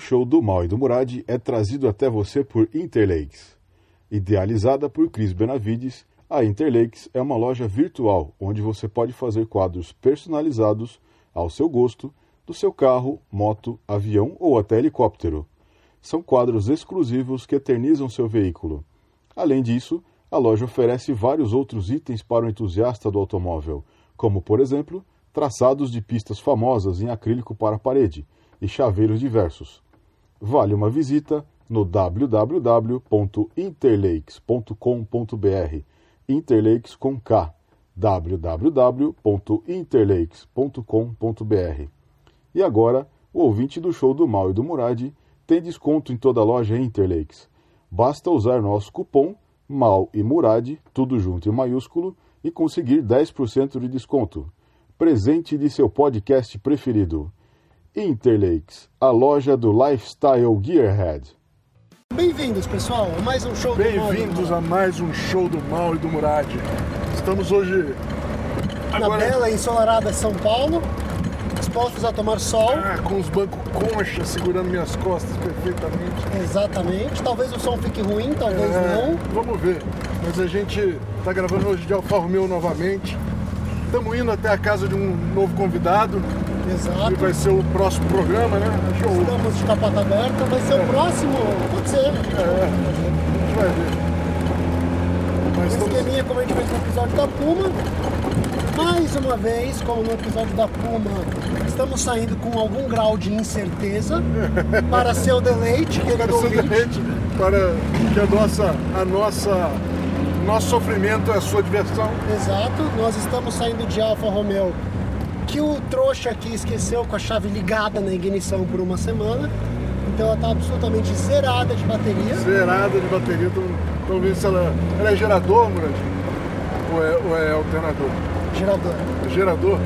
Show do Mal e do Murad é trazido até você por Interlakes. Idealizada por Cris Benavides, a Interlakes é uma loja virtual onde você pode fazer quadros personalizados ao seu gosto do seu carro, moto, avião ou até helicóptero. São quadros exclusivos que eternizam seu veículo. Além disso, a loja oferece vários outros itens para o entusiasta do automóvel, como, por exemplo, traçados de pistas famosas em acrílico para a parede e chaveiros diversos. Vale uma visita no www.interlakes.com.br Interlakes com K www.interlakes.com.br E agora, o ouvinte do show do Mal e do Murad tem desconto em toda a loja Interlakes. Basta usar nosso cupom MAL e Murad, tudo junto em maiúsculo, e conseguir 10% de desconto. Presente de seu podcast preferido. Interlakes, a loja do Lifestyle Gearhead. Bem-vindos, pessoal, a mais um show do Mal. Bem-vindos a mais um show do Mal e do Murad. Estamos hoje Na agora bela e ensolarada São Paulo, dispostos a tomar sol. ah, com os bancos concha segurando minhas costas perfeitamente. Exatamente. Talvez o som fique ruim, talvez É, não. Vamos ver. Mas a gente está gravando hoje de Alfa Romeo novamente. Estamos indo até a casa de um novo convidado, que Exato. vai ser o próximo programa, né? É o- Estamos de capota aberta, vai ser o próximo. Pode ser. É, a gente vai ver. Mas Um estamos... esqueminha como a gente fez no episódio da Puma. Mais uma vez, como no episódio da Puma, estamos saindo com algum grau de incerteza para seu deleite, querido ouvinte. Absolutamente, para que a nossa, a nossa, nosso sofrimento é a sua diversão. Exato, nós estamos saindo de Alfa Romeo, que o trouxa aqui esqueceu com a chave ligada na ignição por uma semana. Então ela está absolutamente zerada de bateria. Zerada de bateria, estão vendo se ela, ela é gerador, Murad? Ou é, ou é alternador? Gerador. Gerador?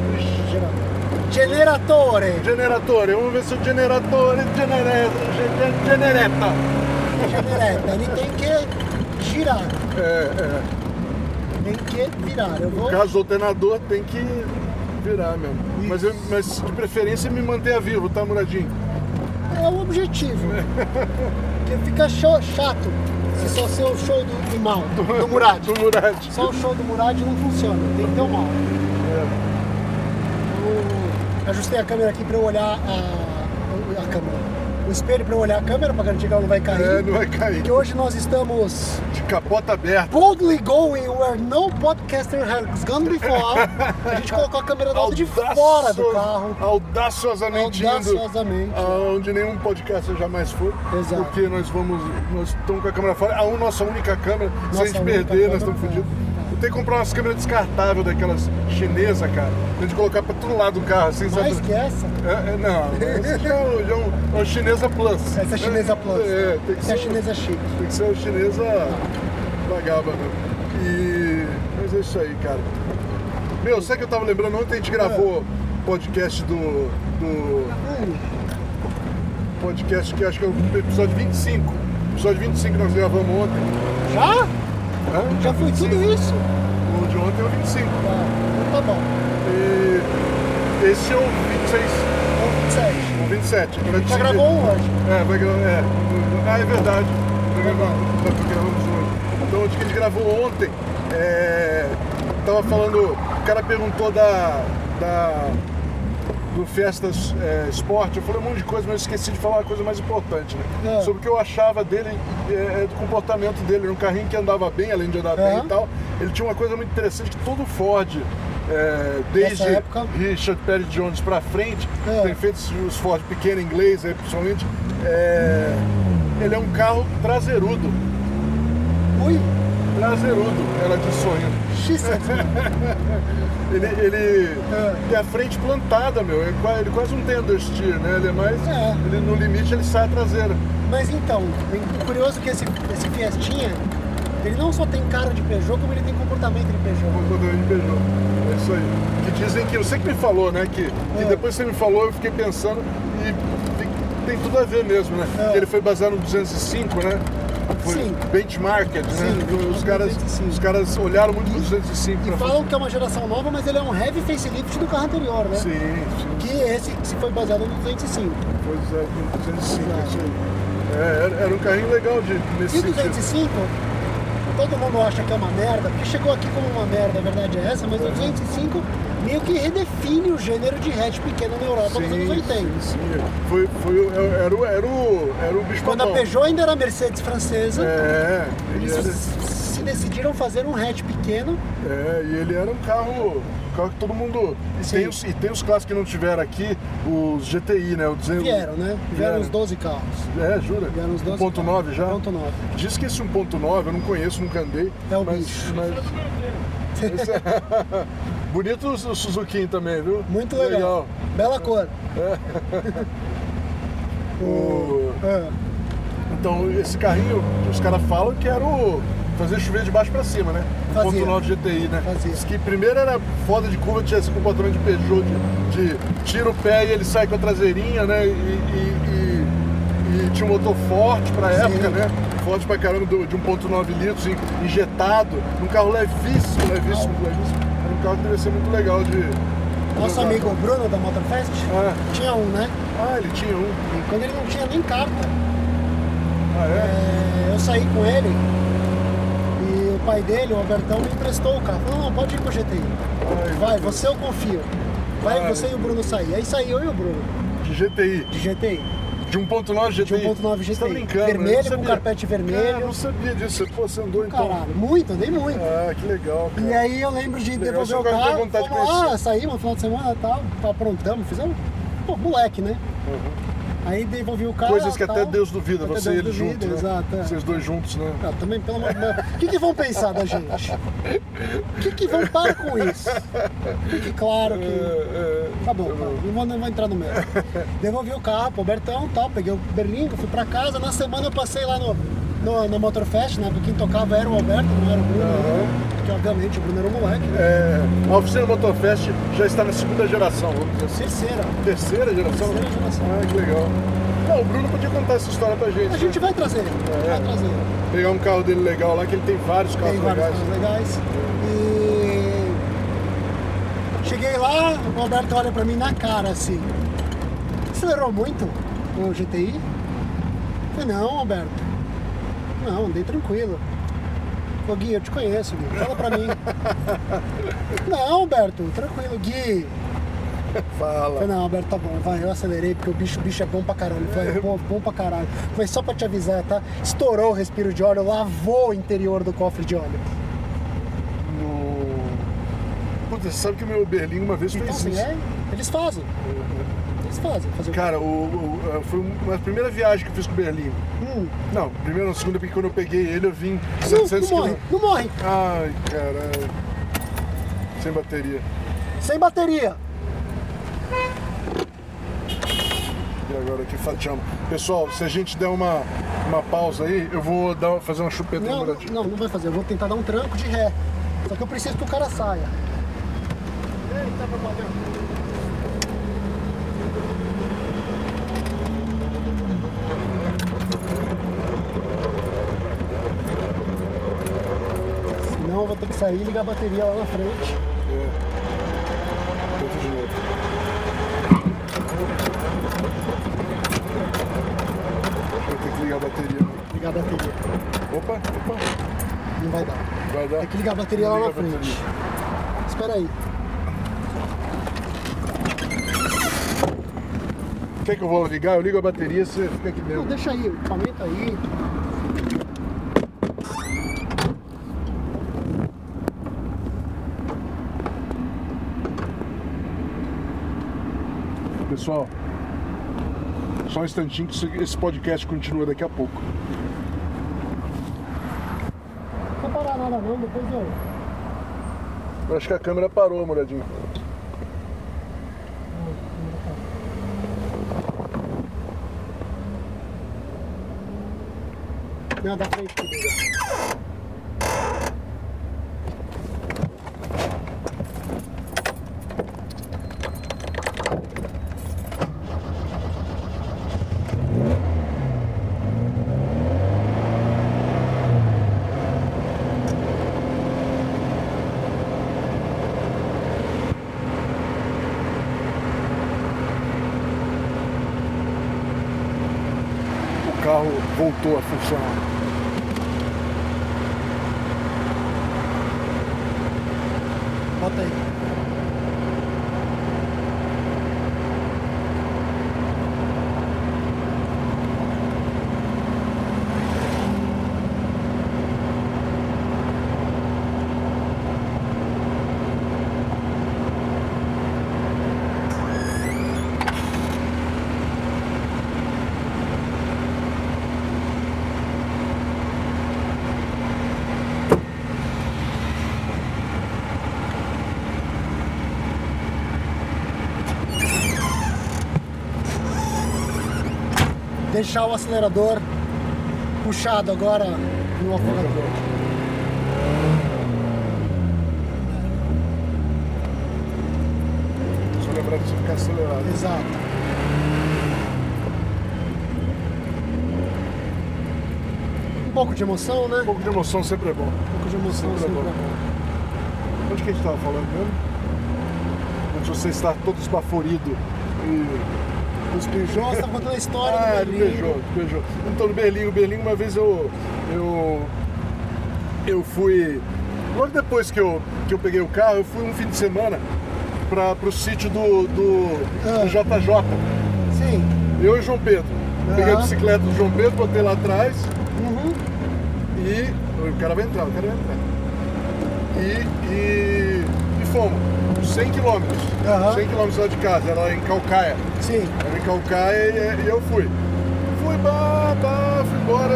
Gerador. Generatore. Generatore, vamos ver se o generatore genere, ge- genereta. Genereta. Ele tem que girar. É, é. Tem que virar. Eu vou. No caso do alternador tem que virar mesmo. Mas, eu- mas de preferência me manter vivo, tá, Muradinho? É o objetivo. Porque fica chato se só ser o show do, do mal, do Murad. Do Murad. Só o show do Murad não funciona, tem que ter o mal. Eu ajustei a câmera aqui para eu olhar a, a câmera. O espelho para olhar a câmera para garantir que ela não vai cair. É, não vai cair. Porque hoje nós estamos De capota aberta. boldly going where no podcaster has gone before. A gente colocou a câmera do lado de fora do carro. Audaciosamente indo Audaciosamente. aonde nenhum podcast jamais foi. Exato. Porque nós vamos. Nós estamos com a câmera fora. A nossa única câmera. Se a Nossa gente perder, nós estamos é. fodidos. Que comprar umas câmeras descartáveis daquelas chinesas, cara. Pra gente colocar pra todo lado do carro, assim, Mais sabe? que essa. É, é, não, essa já é, um- já é é uma chinesa plus. Essa é chinesa plus. É, tem que Essa é ser, chinesa chique. tem que ser uma chinesa vagaba mesmo. E. Mas é isso aí, cara. Meu, sabe que eu tava lembrando ontem a gente gravou podcast do. do podcast que acho que é o episódio 25. Episódio 25 que nós gravamos ontem. já? Hã? Já foi tudo 25. isso? O de ontem é o 25. Tá, então tá bom. E esse é o 26. Então, 27. O 27. Pra Já gravou um hoje. É, vai gravar. É. Ah, é verdade. Vai gravar. Nós gravamos hoje. Então, o que a gente gravou ontem, é, tava falando. O cara perguntou da. da do Festas é, Esporte, eu falei um monte de coisa, mas eu esqueci de falar uma coisa mais importante, né? É. Sobre o que eu achava dele, é, do comportamento dele. Era um carrinho que andava bem, além de andar bem É. e tal. Ele tinha uma coisa muito interessante que todo Ford, é, desde época. Richard Perry Jones pra frente, É. tem feito os Ford pequeno inglês, aí, principalmente. é, ele é um carro traseirudo. Ui, Prazerudo, era de sonho. X7. Ele, ele É. tem a frente plantada, meu. Ele, qua- ele quase não tem understeer, né? Ele é mais. É. Ele, no limite ele sai a traseira. Mas então, o curioso é que esse, esse Fiestinha, ele não só tem cara de Peugeot, como ele tem comportamento de Peugeot. Quando ele beijou. É isso aí. Que dizem que. Você que me falou, né? Que, que É. depois você me falou, eu fiquei pensando e tem, tem tudo a ver mesmo, né? É. Que ele foi baseado no 205, né? Foi Sim. benchmarked, né? Sim, os, caras, 205. os caras olharam muito pro 205 E falam que é uma geração nova, mas ele é um heavy facelift do carro anterior, né? Sim, sim. Que esse se foi baseado no 205. Pois é, no 205, é era, um carrinho legal de, nesse E o sentido. 205, todo mundo acha que é uma merda, porque chegou aqui como uma merda, a verdade é essa, mas o 205 meio que redefine o gênero de hatch pequeno na Europa nos anos 80. sim, sim. Foi, foi, o- era, o- era, o, era o bicho Quando a. Peugeot ainda era Mercedes francesa, É, se decidiram fazer um hatch pequeno. é, e ele era um carro, um carro que todo mundo. E Sim. tem, os, e tem os carros que não tiveram aqui, os GTI, né? O 200, Vieram, né? Vieram uns 12 carros. É, jura? Vieram uns 12 1.9 já? Ponto 9. Diz que esse 1.9 eu não conheço, nunca andei. É o mas, bicho. mas- esse é- Bonito o Suzuki também, viu? Muito legal. Bela cor. O- É. Então, esse carrinho, os caras falam que era o. Fazer chover de baixo pra cima, né? O Fazia. 1.9 GTI, né? Fazia. Diz que primeiro era foda de curva, tinha esse comportamento de Peugeot, de, de tira o pé e ele sai com a traseirinha, né? E, e- e- e tinha um motor forte pra Sim. época, né? Forte pra caramba, de 1.9 litros, in- injetado, num carro levíssimo, levíssimo, levíssimo. Era um carro que devia ser muito legal de. Nosso amigo Bruno da Motorfest Ah, tinha um, né? ah, ele tinha um. Quando ele não tinha nem carta, Ah, é? é, eu saí com ele pai dele, o Albertão, me emprestou o carro. Falou, não, pode ir com o GTI. Ai, Vai, você eu confio. Vai Ai. você e o Bruno sair. Aí saiu eu e o Bruno, De GTI. de GTI. De 1.9 GTI. De 1.9 Você tá GTI. brincando, Vermelho, com carpete vermelho. Cara, eu não sabia disso. Pô, você andou então. Caralho, muito, andei muito. Ah, que legal, cara. E aí eu lembro de Legal, devolver o carro, vontade de fomos lá, saímos no final de semana e tal, aprontamos, fizemos, pô, moleque, né? Aí devolvi o carro. Coisas que tal. até Deus duvida, Até você e Deus ele duvida, juntos, né? Exato, é. Vocês dois juntos, né? Ah, também, pelo amor de Deus. O que, que vão pensar da gente? O que, que vão parar com isso? Fique claro que. É, é, Tá bom, tá, não, vou, não vou entrar no meio. Devolvi o carro pro Bertão tal, peguei o berlingo, fui pra casa. Na semana eu passei lá no, no, no Motorfest, né? Porque quem tocava era o Alberto, não era o Bruno. né? Porque obviamente o Bruno era um moleque, né? é, a oficina Motorfest já está na segunda geração, vamos dizer assim. Terceira. Terceira geração? Terceira geração. Ah, que legal. Não, o Bruno podia contar essa história pra gente. A gente né? vai trazer, É. vai trazer. Pegar um carro dele legal lá, que ele tem vários carros Tem vários legais. carros legais. E cheguei lá, o Alberto olha pra mim na cara assim. Acelerou muito o GTI? Falei, não, Alberto. Não, andei tranquilo. Ô Gui, eu te conheço, Gui. Fala pra mim. não, Alberto, tranquilo, Gui. Fala. Falei, não, Alberto, tá bom, vai, eu acelerei porque o bicho, o bicho é bom pra caralho. Falei, pô, bom pra caralho. Mas só pra te avisar, tá? Estourou o respiro de óleo, lavou o interior do cofre de óleo. No... Puta, você sabe que o meu Berlim uma vez Então, fez assim, isso. é, eles fazem. Eles fazem. Fazer? Cara, o, o- foi uma primeira viagem que eu fiz com o Berlim. Hum, Não, primeiro na segunda, porque quando eu peguei ele eu vim não, 700 não morre, quilômetros. não morre. Ai, caralho. Sem bateria. Sem bateria. E agora aqui fatiamos. Pessoal, se a gente der uma, uma pausa aí, eu vou dar, fazer uma chupeta Não, não, não, não vai fazer. Eu vou tentar dar um tranco de ré. Só que eu preciso que o cara saia. Eita. Senão eu vou ter que sair e ligar a bateria lá na frente. É. De novo. Vou ter que ligar a bateria. Ligar a bateria. Opa, opa. Não vai dar. Vai dar. Tem que ligar a bateria lá na frente. Espera aí. Quer que eu vou ligar? Eu ligo a bateria, você fica aqui Não, dentro. deixa aí, o equipamento aí. Pessoal, só um instantinho que esse- podcast continua daqui a pouco. Não parar nada não, depois eu. Eu acho que a câmera parou, moradinho. Não, da frente. que O carro voltou a funcionar. Bota aí. Deixar o acelerador puxado agora no afogador. Só lembrar de você ficar acelerado. Exato. Um pouco de emoção, né? Um pouco de emoção sempre é bom. Um pouco de emoção Sempre é sempre bom. é bom. Onde que a gente estava falando mesmo? Onde você está todo esbaforido e. Os Peugeot, você tá contando a história Ah, do do Berlim. Peugeot, do Peugeot. Então, no Berlim, o Berlim, uma vez eu. Eu. Eu fui. Logo depois que eu, que eu peguei o carro, eu fui um fim de semana para pro sítio do, do, Ah. do JJ. Sim. Eu e o João Pedro. Peguei a bicicleta do João Pedro, botei lá atrás Uhum. e. O cara vai entrar, o cara vai entrar. E. E, e fomos. 100 quilômetros. Aham. 100 quilômetros lá de casa, era em Calcaia. Sim. Era em Calcaia e, e eu fui. Fui, bah, bah, fui embora,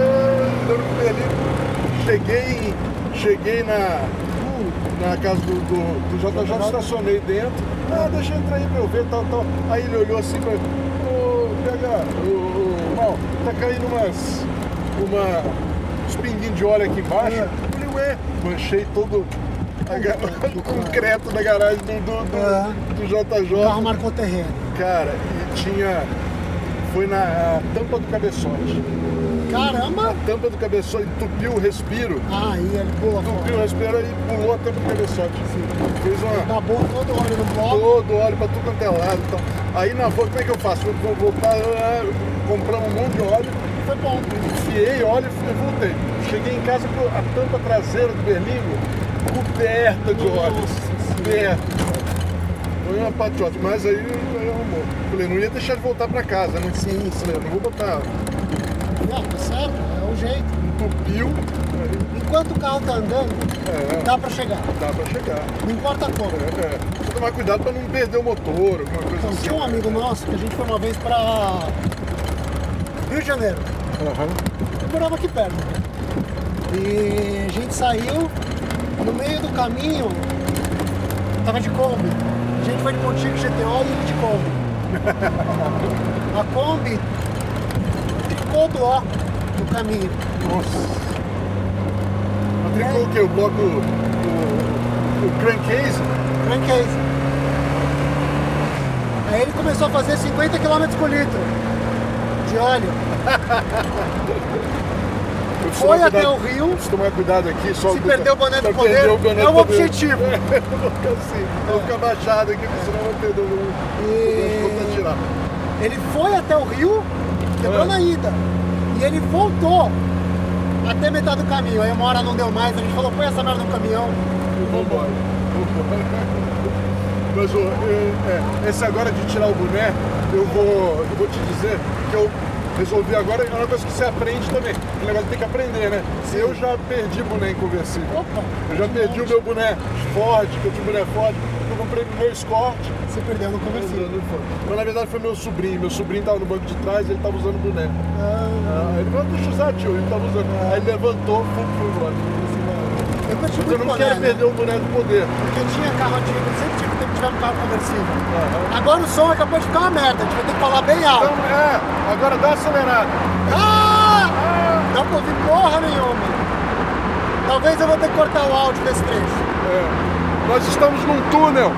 dando Berlim. Cheguei, cheguei na, na casa do, do, do JJ, estacionei dentro. Ah, deixa eu entrar aí pra eu ver, tal, tal. Aí ele olhou assim pra mim, ô, PH, ô, mal, tá caindo umas, uma, uns pinguinhos de óleo aqui embaixo. É. Eu falei, ué, manchei todo a o concreto da garagem do, do, do, É. do O carro JJ. marcou terreno. Cara, tinha. Foi na tampa do cabeçote. Caramba! A tampa do cabeçote entupiu o respiro. Aí ele pula Entupiu o respiro e pulou a tampa do cabeçote. Fez uma. Acabou todo o óleo no bloco. Todo óleo pra tudo quanto é lado. Então. Aí na volta, como é que eu faço? Eu vou voltar, ah, compramos um monte de óleo, Foi bom. enfiei óleo e voltei. Cheguei em casa com a tampa traseira do berlingo coberta de óleo. Coberta. Foi uma patiote, mas aí. Falei, não ia deixar de voltar pra casa, né? Sim, Falei, eu não vou botar. Não, tá certo, é o jeito. Entupiu, Enquanto o carro tá andando, É. dá pra chegar. dá pra chegar. Não importa como. É, é. Precisa tomar cuidado pra não perder o motor, alguma coisa Então, assim. tinha um amigo nosso que a gente foi uma vez pra Rio de Janeiro. Aham. Eu morava aqui perto. E a gente saiu, no meio do caminho, tava de Kombi. A gente foi de Montijo GTO e ele de Kombi. A Kombi ficou do ó no caminho. Nossa. Matricou o quê? O bloco. O, o crankcase? Crankcase. Aí ele começou a fazer 50 km por litro de óleo. Foi até cuidado- o Rio. Preciso tomar cuidado aqui, só Se perder o boné do poder, o boné é o objetivo. É, eu vou ficar assim, eu vou ficar baixado aqui, porque senão eu vou perder o. E- Ele foi até o Rio, quebrou na ida. E ele voltou até metade do caminho. Aí uma hora não deu mais, a gente falou, põe essa merda no caminhão. Vambora. Mas ô, é, esse agora de tirar o boné, eu vou, eu vou te dizer que eu resolvi agora, é uma coisa que você aprende também. O negócio tem que aprender, né? Eu já perdi boné em conversível. Opa! Eu já perdi o meu boné Ford, que eu tinha boné Ford, eu comprei meu Escort. Você perdeu no conversível. Mas na verdade foi meu sobrinho. Meu sobrinho tava no banco de trás e ele tava usando o boné. Ah, Ah, ele falou, deixa eu usar, tio. Ele tava usando. Aí ele levantou, fui, fui embora. Eu Mas eu não boné, quero né? perder o boné do poder. Porque tinha carro antigo, sempre tive de tiver um carro conversível. Agora o som acabou de ficar uma merda, a gente vai ter que falar bem alto. Então, é, agora dá acelerado. Ah! Não pra ouvir porra nenhuma. Talvez eu vou ter que cortar o áudio desse trecho. É. Nós estamos num túnel.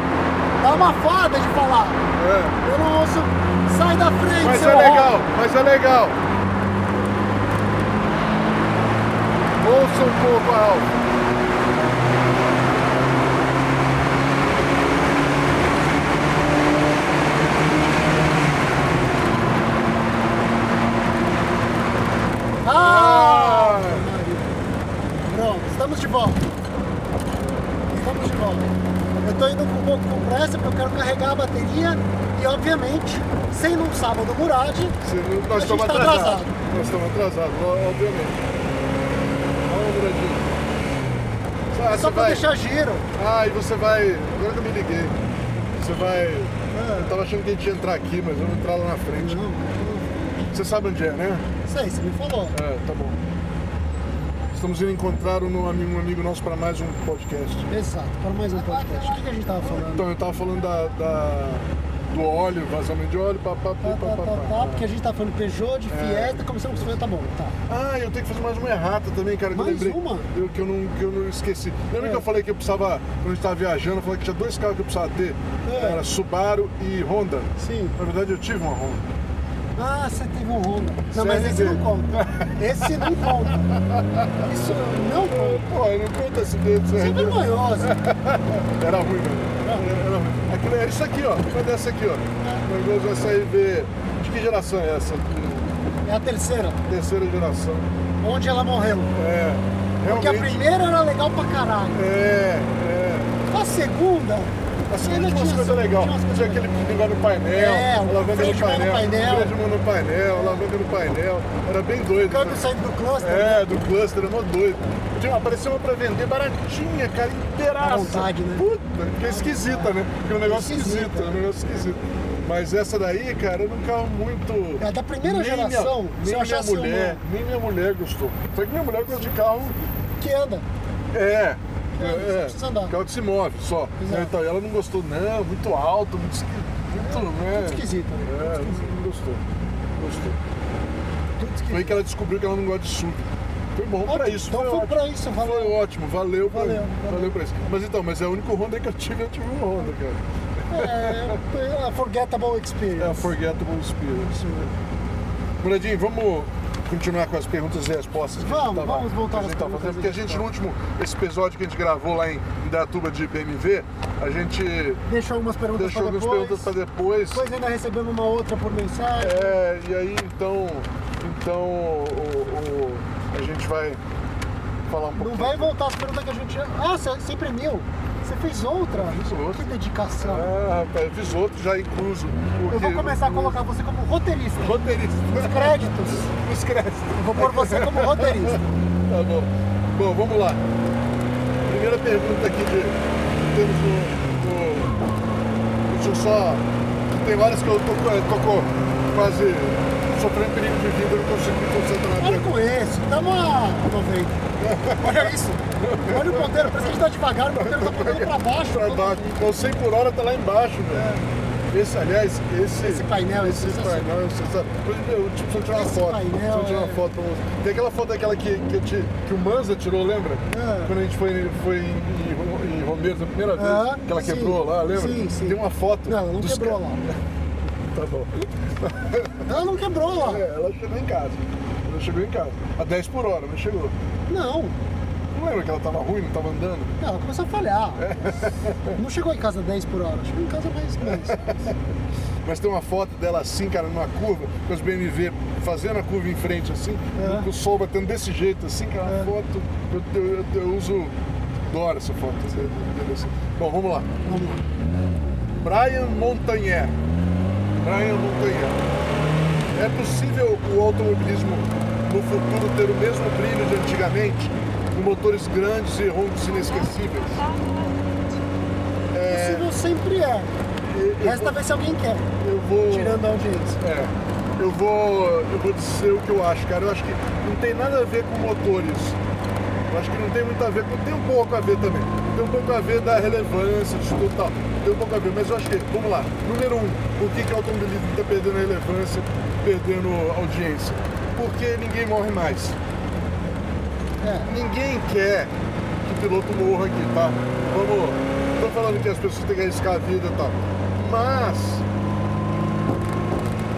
Dá uma foda de falar. É. Eu não ouço. Sai da frente, Mas é legal, roubo. mas é legal. Ouça um pouco a alma. Ah! Pronto, estamos de volta. Estamos de volta. Eu tô indo com um pouco com pressa porque eu quero carregar a bateria e, obviamente, sábado Murad, Se- A Nós estamos tá atrasados. atrasado. Nós estamos atrasados, obviamente. Vamos, Muradinho. Ah, só pra vai. deixar giro. Ah, e você vai. Agora que eu me liguei. Você vai. Ah. Eu tava achando que a gente ia entrar aqui, mas vamos entrar lá na frente. Não, Você sabe onde é, né? sei, você me falou. É, tá bom. Estamos indo encontrar um amigo, um amigo nosso para mais um podcast. Exato, para mais um podcast. O que, que a gente tava falando? Então, eu tava falando da, da- do óleo, vazamento de óleo, papapá, Tá, tá, tá, tá, porque a gente tá falando Peugeot, de Fiesta, começamos com Fiesta, tá bom, tá. Ah, eu tenho que fazer mais uma errata também, cara. Que eu Mais lembrei. uma? Eu, que, eu não, que eu não esqueci. Lembra É. que eu falei que eu precisava, quando a gente tava viajando, eu falei que tinha dois carros que eu precisava ter? É. Era Subaru e Honda. Sim. Na verdade, eu tive uma Honda. Ah, você teve um Honda. Não, mas esse não conta. Esse não conta. Isso não conta. Pô, não conta esse dedo. Isso é vergonhoso. Era ruim, velho. Era, era ruim. Aquilo era isso aqui, ó. Foi dessa aqui, ó. O negócio SRV. De que geração é essa? É a terceira, Terceira geração. onde ela morreu. É. Porque a Realmente. primeira era legal pra caralho. É, é. A segunda, Assim, ainda tinha umas coisas legais. tinha aquele negócio no painel, É, alavanca no mão no painel, painel. freio no painel, alavanca no painel. Era bem doido. Câmbio cara. saindo do cluster. É, do cluster, era mó doido. Tinha, apareceu uma pra vender baratinha, cara, inteiraça. Vontade, né? Puta, que é esquisita, né? Porque é um negócio Esquisita. esquisito, é um negócio esquisito. Mas essa daí, cara, era um carro muito. É, da primeira Nem minha- geração, se nem eu minha mulher, nem minha mulher gostou. Só que minha mulher gosta de carro Que anda. é. É, É, é, carro que se move só. Exato. Então, ela não gostou, não, muito alto, muito, esqui- muito, né? esquisito, né? É, gostou. Gostou. Tudo Foi que ela descobriu que ela não gosta de SUV. Foi bom pra Ótimo, isso, então foi, foi pra isso, valeu. Foi ótimo, valeu pra, Valeu, valeu, valeu. pra isso. Mas então, mas é o único Honda que eu tive, eu tive um Honda, cara. É, a Forgettable Experience. É a Forgettable Experience. Muradinho, vamos continuar com as perguntas e respostas que a gente Vamos, tava, vamos voltar a gente tava fazendo. Porque a gente, no último esse episódio que a gente gravou lá em Indatuba de BMW, a gente Deixou algumas perguntas deixou algumas depois. perguntas para depois. Depois ainda recebemos uma outra por mensagem. É, e aí então, então o, o- a gente vai falar um Não pouquinho. vai voltar as perguntas que a gente... Ah, você, você imprimiu? Você fez outra? Fiz outra. Que dedicação. Ah, rapaz, eu fiz outro já incluso. Eu vou começar a colocar você como roteirista. roteirista. Os créditos. Os créditos. Eu vou pôr você como roteirista. Tá bom. Bom, vamos lá. Primeira pergunta aqui de temos no, no- Deixa eu só. Tem várias que eu tô, eu tô co- quase sofrendo perigo de vida, eu não consigo me concentrar Para com isso. Estamos a 90. Olha isso. Olha o ponteiro. Parece que a gente tá devagar. O ponteiro tá apontando pra baixo. Pra baixo. O 100 por hora tá lá embaixo, velho. Esse, aliás, esse, Esse painel é esse sensacional. painel é eu tipo, preciso tirar uma Esse foto. painel Preciso tirar uma é- foto pra você. Tem aquela foto daquela que, que, te- que o Manza tirou, lembra? É. Quando a gente foi, foi em, em, em Romeiros a primeira vez, Ah, que ela sim. quebrou lá, lembra? Sim, sim. Tem uma foto. Não, ela não quebrou ca- lá. Tá bom. Ela não quebrou lá. É, ela chegou em casa. Ela chegou em casa. A 10 por hora, mas chegou. Não. Não lembra que ela tava ruim, não tava andando? Ela começou a falhar. É. Não chegou em casa 10 por hora. Chegou em casa mais. mais. Mas tem uma foto dela assim, cara, numa curva, com os BMW fazendo a curva em frente assim, É. com o sol batendo desse jeito assim, que é foto. Eu, eu, eu- eu uso. Adoro essa foto. assim. Bom, vamos lá. Vamos lá. Brian Montagnier. Brian Montagnier. É possível o automobilismo no futuro ter o mesmo brilho de antigamente, com motores grandes e roncos inesquecíveis? Possível sempre é. Resta ver se alguém quer. eu vou- Tirando a audiência. É, eu vou, eu vou dizer o que eu acho, cara. Eu acho que não tem nada a ver com motores Eu acho que não tem muito a ver, tem um pouco a ver também. Tem um pouco a ver da relevância disso tudo tal. Tem um pouco a ver, mas eu acho que, vamos lá, número um, por que, que o automobilismo está perdendo relevância, perdendo audiência? Porque ninguém morre mais. É. Ninguém quer que o piloto morra aqui, tá? Vamos. Não tô falando que as pessoas têm que arriscar a vida e tal. Mas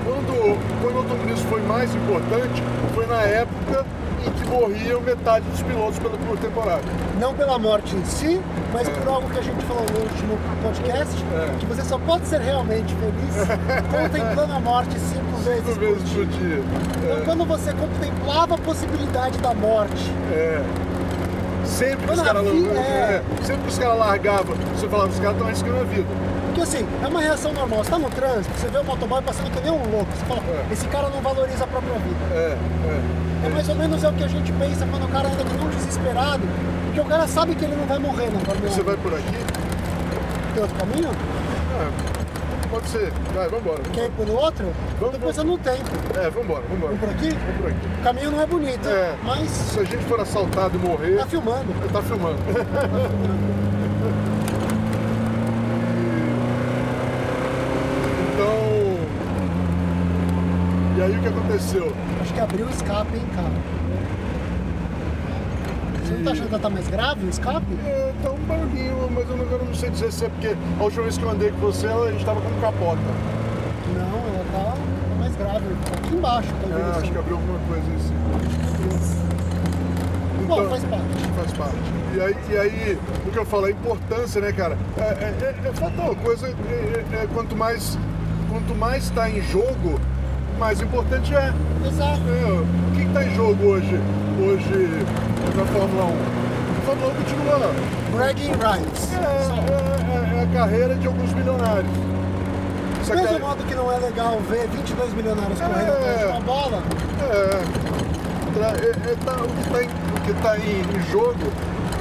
quando, quando o automobilismo foi mais importante, foi na época em que morriam metade dos pilotos pela, por temporada. Não pela morte em si, mas É. por algo que a gente falou no último podcast, É. que você só pode ser realmente feliz contemplando a morte cinco vezes Cinco vezes por dia. Então, quando você contemplava a possibilidade da morte, É. Sempre que os caras vida- é, sempre que os caras largavam, você falava, os caras estão arriscando a vida. porque assim, é uma reação normal. Você tá no trânsito, você vê o motoboy passando que nem um louco. Você fala, É. esse cara não valoriza a própria vida. É, é. É mais ou menos é o que a gente pensa quando o cara anda um desesperado, porque o cara sabe que ele não vai morrer 1. Você vai por aqui? Tem outro caminho? É, pode ser. Vai, vambora. Quer ir pelo outro? Vamos, Depois eu não tenho. É, vambora, vambora. Vamos por aqui? Vamos por aqui. O caminho não é bonito, É. mas Se a gente for assaltado e morrer, tá filmando. tá filmando. Então. E aí o que aconteceu? Acho que abriu o escape, hein, cara. Não tá achando que ela tá mais grave o escape? É, tá um barulhinho, mas eu não, eu não sei dizer se é porque a última vez que eu andei com você, a gente tava com capota. Não, ela tá mais grave. Tá aqui embaixo, tá Ah, acho que abriu alguma coisa assim. Bom, faz parte. Faz parte. E aí, e aí, o que eu falo, a importância, né, cara? É, é, é, é. Coisa, é, é- é quanto mais quanto mais está em jogo, mais importante é. Exato. É, o que está em jogo hoje, hoje na Fórmula 1? A Fórmula 1 continua. Bragging rights. É, é- é- é a carreira de alguns milionários. Essa Mesmo carre- modo que não é legal ver 22 milionários correndo É. atrás de uma bola, É, tra- é- é tá- o que está em, o que tá em, em jogo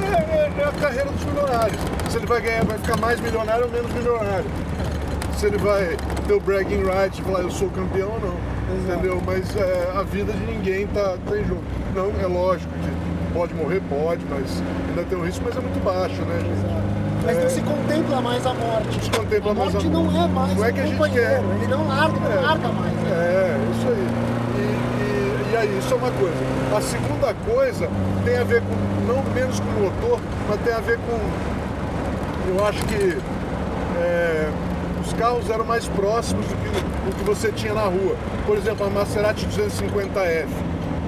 é, é- é a carreira dos milionários. Se ele vai ganhar, vai ficar mais milionário ou menos milionário. Se ele vai ter o bragging right e falar eu sou campeão ou não. Exato. Entendeu? Mas é, a vida de ninguém tá, tá em jogo. Não, é lógico pode morrer, pode, mas ainda tem um risco, mas é muito baixo, né, gente? mas É. não se contempla mais a morte. se contempla a mais a morte morte. não é mais Não é que a gente quer. Ele não larga, não É. larga mais. né? É, isso aí. E, e- e aí, isso é uma coisa. A segunda coisa tem a ver com, não menos com o motor, mas tem a ver com. Eu acho que é, os carros eram mais próximos do que, do que você tinha na rua. Por exemplo, a Maserati 250F.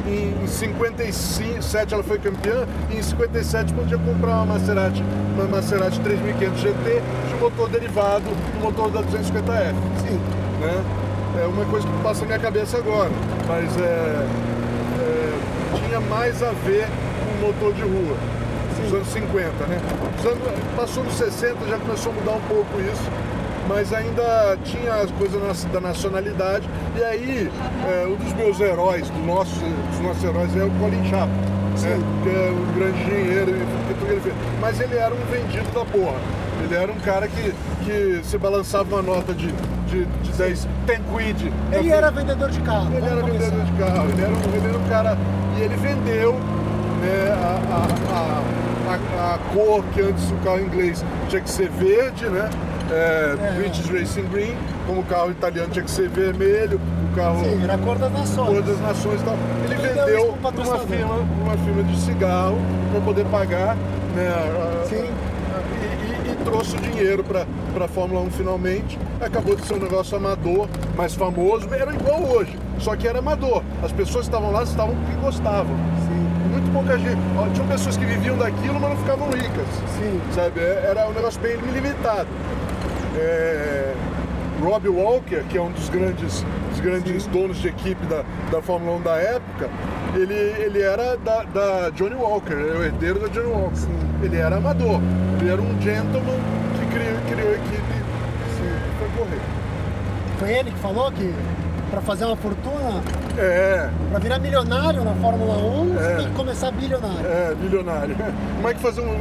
Em, em 57 ela foi campeã e em 57 podia comprar uma Maserati, uma Maserati 3500 GT de motor derivado do motor da 250F Sim. né? É uma coisa que passa na minha cabeça agora, mas é, é, tinha mais a ver com o motor de rua, nos anos 50, né? Os anos- passou nos 60, já começou a mudar um pouco isso, mas ainda tinha as coisas da nacionalidade, e aí é, um dos meus heróis, do nosso, dos nossos heróis é o Colin Chapman, né? que é um grande engenheiro, mas ele era um vendido da porra. Ele era um cara que, que se balançava uma nota de, de, de 10, 10 quid. Ele era vendedor de carro. Ele vamos era começar. vendedor de carro, ele era, um, ele era um cara. E ele vendeu né, a, a, a, a, a cor que antes o carro inglês tinha que ser verde, né? É, É. British Racing Green, como o carro italiano tinha que ser vermelho, o carro Sim, era a cor das cor nações. das nações e tal. Ele isso vendeu para uma firma, uma firma de cigarro para poder pagar né, Sim. e, e- e trouxe o dinheiro para a Fórmula 1 finalmente. Acabou de ser um negócio amador, mais famoso. Era igual hoje, só que era amador. As pessoas que estavam lá estavam porque gostavam. Sim, Muito pouca gente. Tinham pessoas que viviam daquilo, mas não ficavam ricas. sim. Sabe? É- Era um negócio bem limitado. É, Rob Walker, que é um dos grandes, dos grandes donos de equipe da, da Fórmula 1 da época, ele, ele era da, da Johnny Walker, é o herdeiro da Johnny Walker. Sim. Ele era amador, ele era um gentleman que criou, criou a equipe e foi correr. Foi ele que falou que pra fazer uma fortuna, É, pra virar milionário na Fórmula 1, É. você tem que começar bilionário. é, milionário. Como é que fazer, um,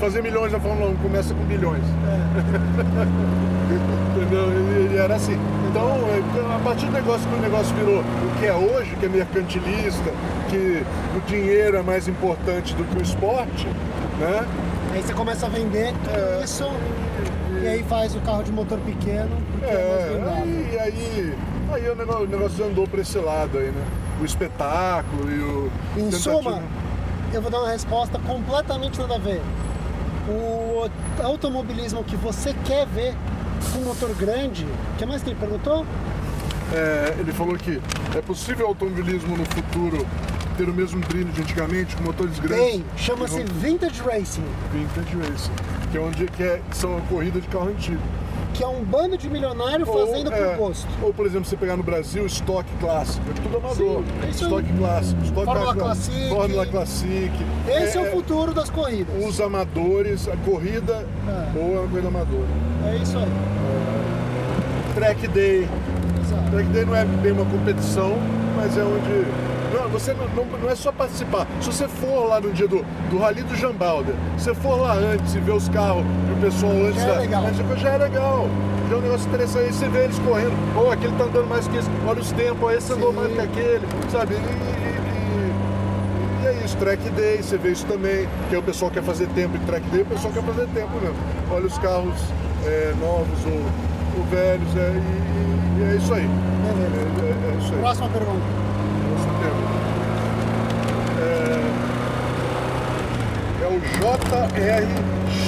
fazer milhões na Fórmula 1 começa com bilhões? Entendeu? E, e era assim. Então, é, a partir do negócio que o negócio virou o que é hoje, que é mercantilista, que o dinheiro é mais importante do que o esporte, né? Aí você começa a vender tudo É. isso e aí faz o carro de motor pequeno, é, É, aí, aí o negócio, o negócio andou para esse lado aí, né? O espetáculo e o. Em suma, eu vou dar uma resposta completamente nada a ver. O automobilismo que você quer ver com motor grande, o que mais que ele perguntou? É, ele falou que é possível o automobilismo no futuro ter o mesmo brilho de antigamente, com motores grandes. Tem, chama-se vão- Vintage Racing, Vintage Racing, que é onde que é, são a corrida de carro antigo. Que é um bando de milionário fazendo é, por gosto. Ou, por exemplo, você pegar no Brasil, estoque clássico, é tudo amador. Sim, é isso aí. estoque clássico, estoque Fórmula Classic. Fórmula Classic. Esse é, o futuro das corridas. Os amadores, a corrida É. ou a corrida amadora. É isso aí. Track Day. Exato. Track Day não é bem uma competição, mas é onde. Não, você não, não, não é só participar. Se você for lá no dia do, do Rally do Jambalder, se você for lá antes e ver os carros e o pessoal antes Já é da. legal. antes, já é legal. Já é um negócio interessante. Aí você vê eles correndo. Ou aquele tá andando mais que esse. Olha os tempos, esse andou mais que aquele. Sabe? E, e- é isso, track day, você vê isso também, que o pessoal quer fazer tempo em track day, o pessoal quer fazer tempo mesmo. Olha os carros é, novos ou, ou velhos, é, e, e- é isso aí. É, Beleza. é- é isso aí. Próxima pergunta. Nosso tempo. É, é o JRXCJR.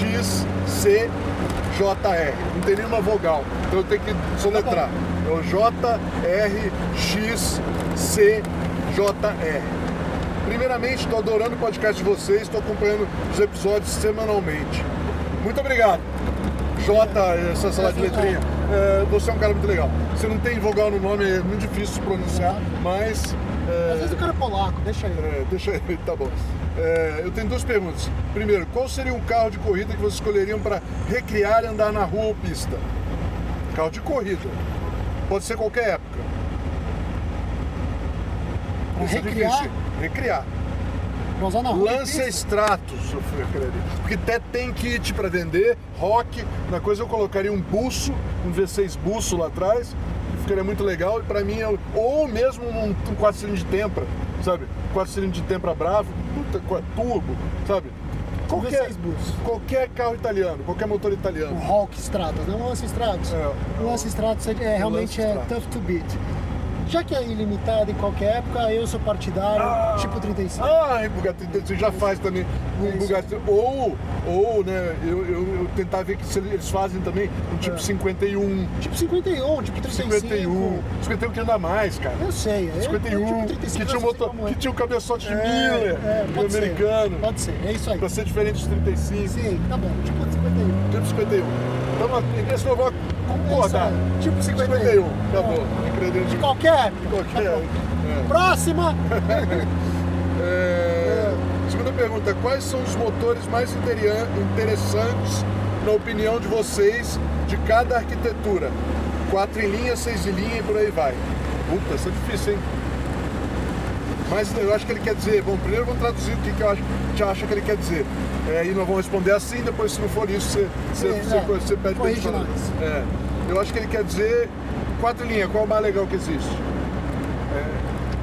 Não tem nenhuma vogal, então eu tenho que soletrar. É o JRXCJR. Primeiramente, estou adorando o podcast de vocês, estou acompanhando os episódios semanalmente. Muito obrigado. J, essa salada de letrinha. É, você é um cara muito legal. Você não tem vogal no nome, é muito difícil de pronunciar, mas. É, Às vezes o cara é polaco, deixa aí. é, deixa aí, tá bom. É, eu tenho duas perguntas. Primeiro, qual seria um carro de corrida que vocês escolheriam para recriar e andar na rua ou pista? Carro de corrida. Pode ser qualquer época. É Recriar? difícil. Recriar. Pra usar na rua. pista. Stratos, eu fui. Porque até tem kit para vender, rock, na coisa eu colocaria um buço, um V6 buço lá atrás, que ficaria muito legal, e para mim, é o- ou mesmo um, um 4 cilindros de Tempra, sabe? 4 cilindros de Tempra bravo, puta, turbo, sabe? Qualquer, V6 buço. qualquer carro italiano, qualquer motor O italiano. Hulk Stratos, não o Lance Stratos. É, o Lance Stratos é, é, realmente Lance é Stratos. tough to beat. Já que é ilimitado em qualquer época, eu sou partidário, tipo 35. Ah, em Bugatti você já faz também um Isso. Bugatti. Ou, ou né, eu, eu, eu tentar ver que se eles fazem também um tipo É. 51. Tipo 51, tipo 35. 51. 51 que anda mais, cara. Eu sei. eu- 51, eu, tipo 35, que tinha um motor, é. que tinha um cabeçote de É, Miller, é, pode ser. americano. Pode ser, é isso aí. Pra ser diferente dos 35. Sim, tá bom, tipo 51. Tipo 51. Então, nesse eu É isso aí, Tipo 51. 51, tá É. De qualquer época. Qualquer. Tá é. Próxima! É, Segunda pergunta: quais são os motores mais interessantes, na opinião de vocês, de cada arquitetura? Quatro em linha, seis em linha e por aí vai. Puta, isso é difícil, hein? Mas eu acho que ele quer dizer. Bom, primeiro vamos traduzir o que, que eu acho, acha que ele quer dizer. É, e nós vamos responder assim, depois, se não for isso, você, você, É, você, é. você pede nós. É, eu acho que ele quer dizer quatro em linha, qual é o mais legal que existe?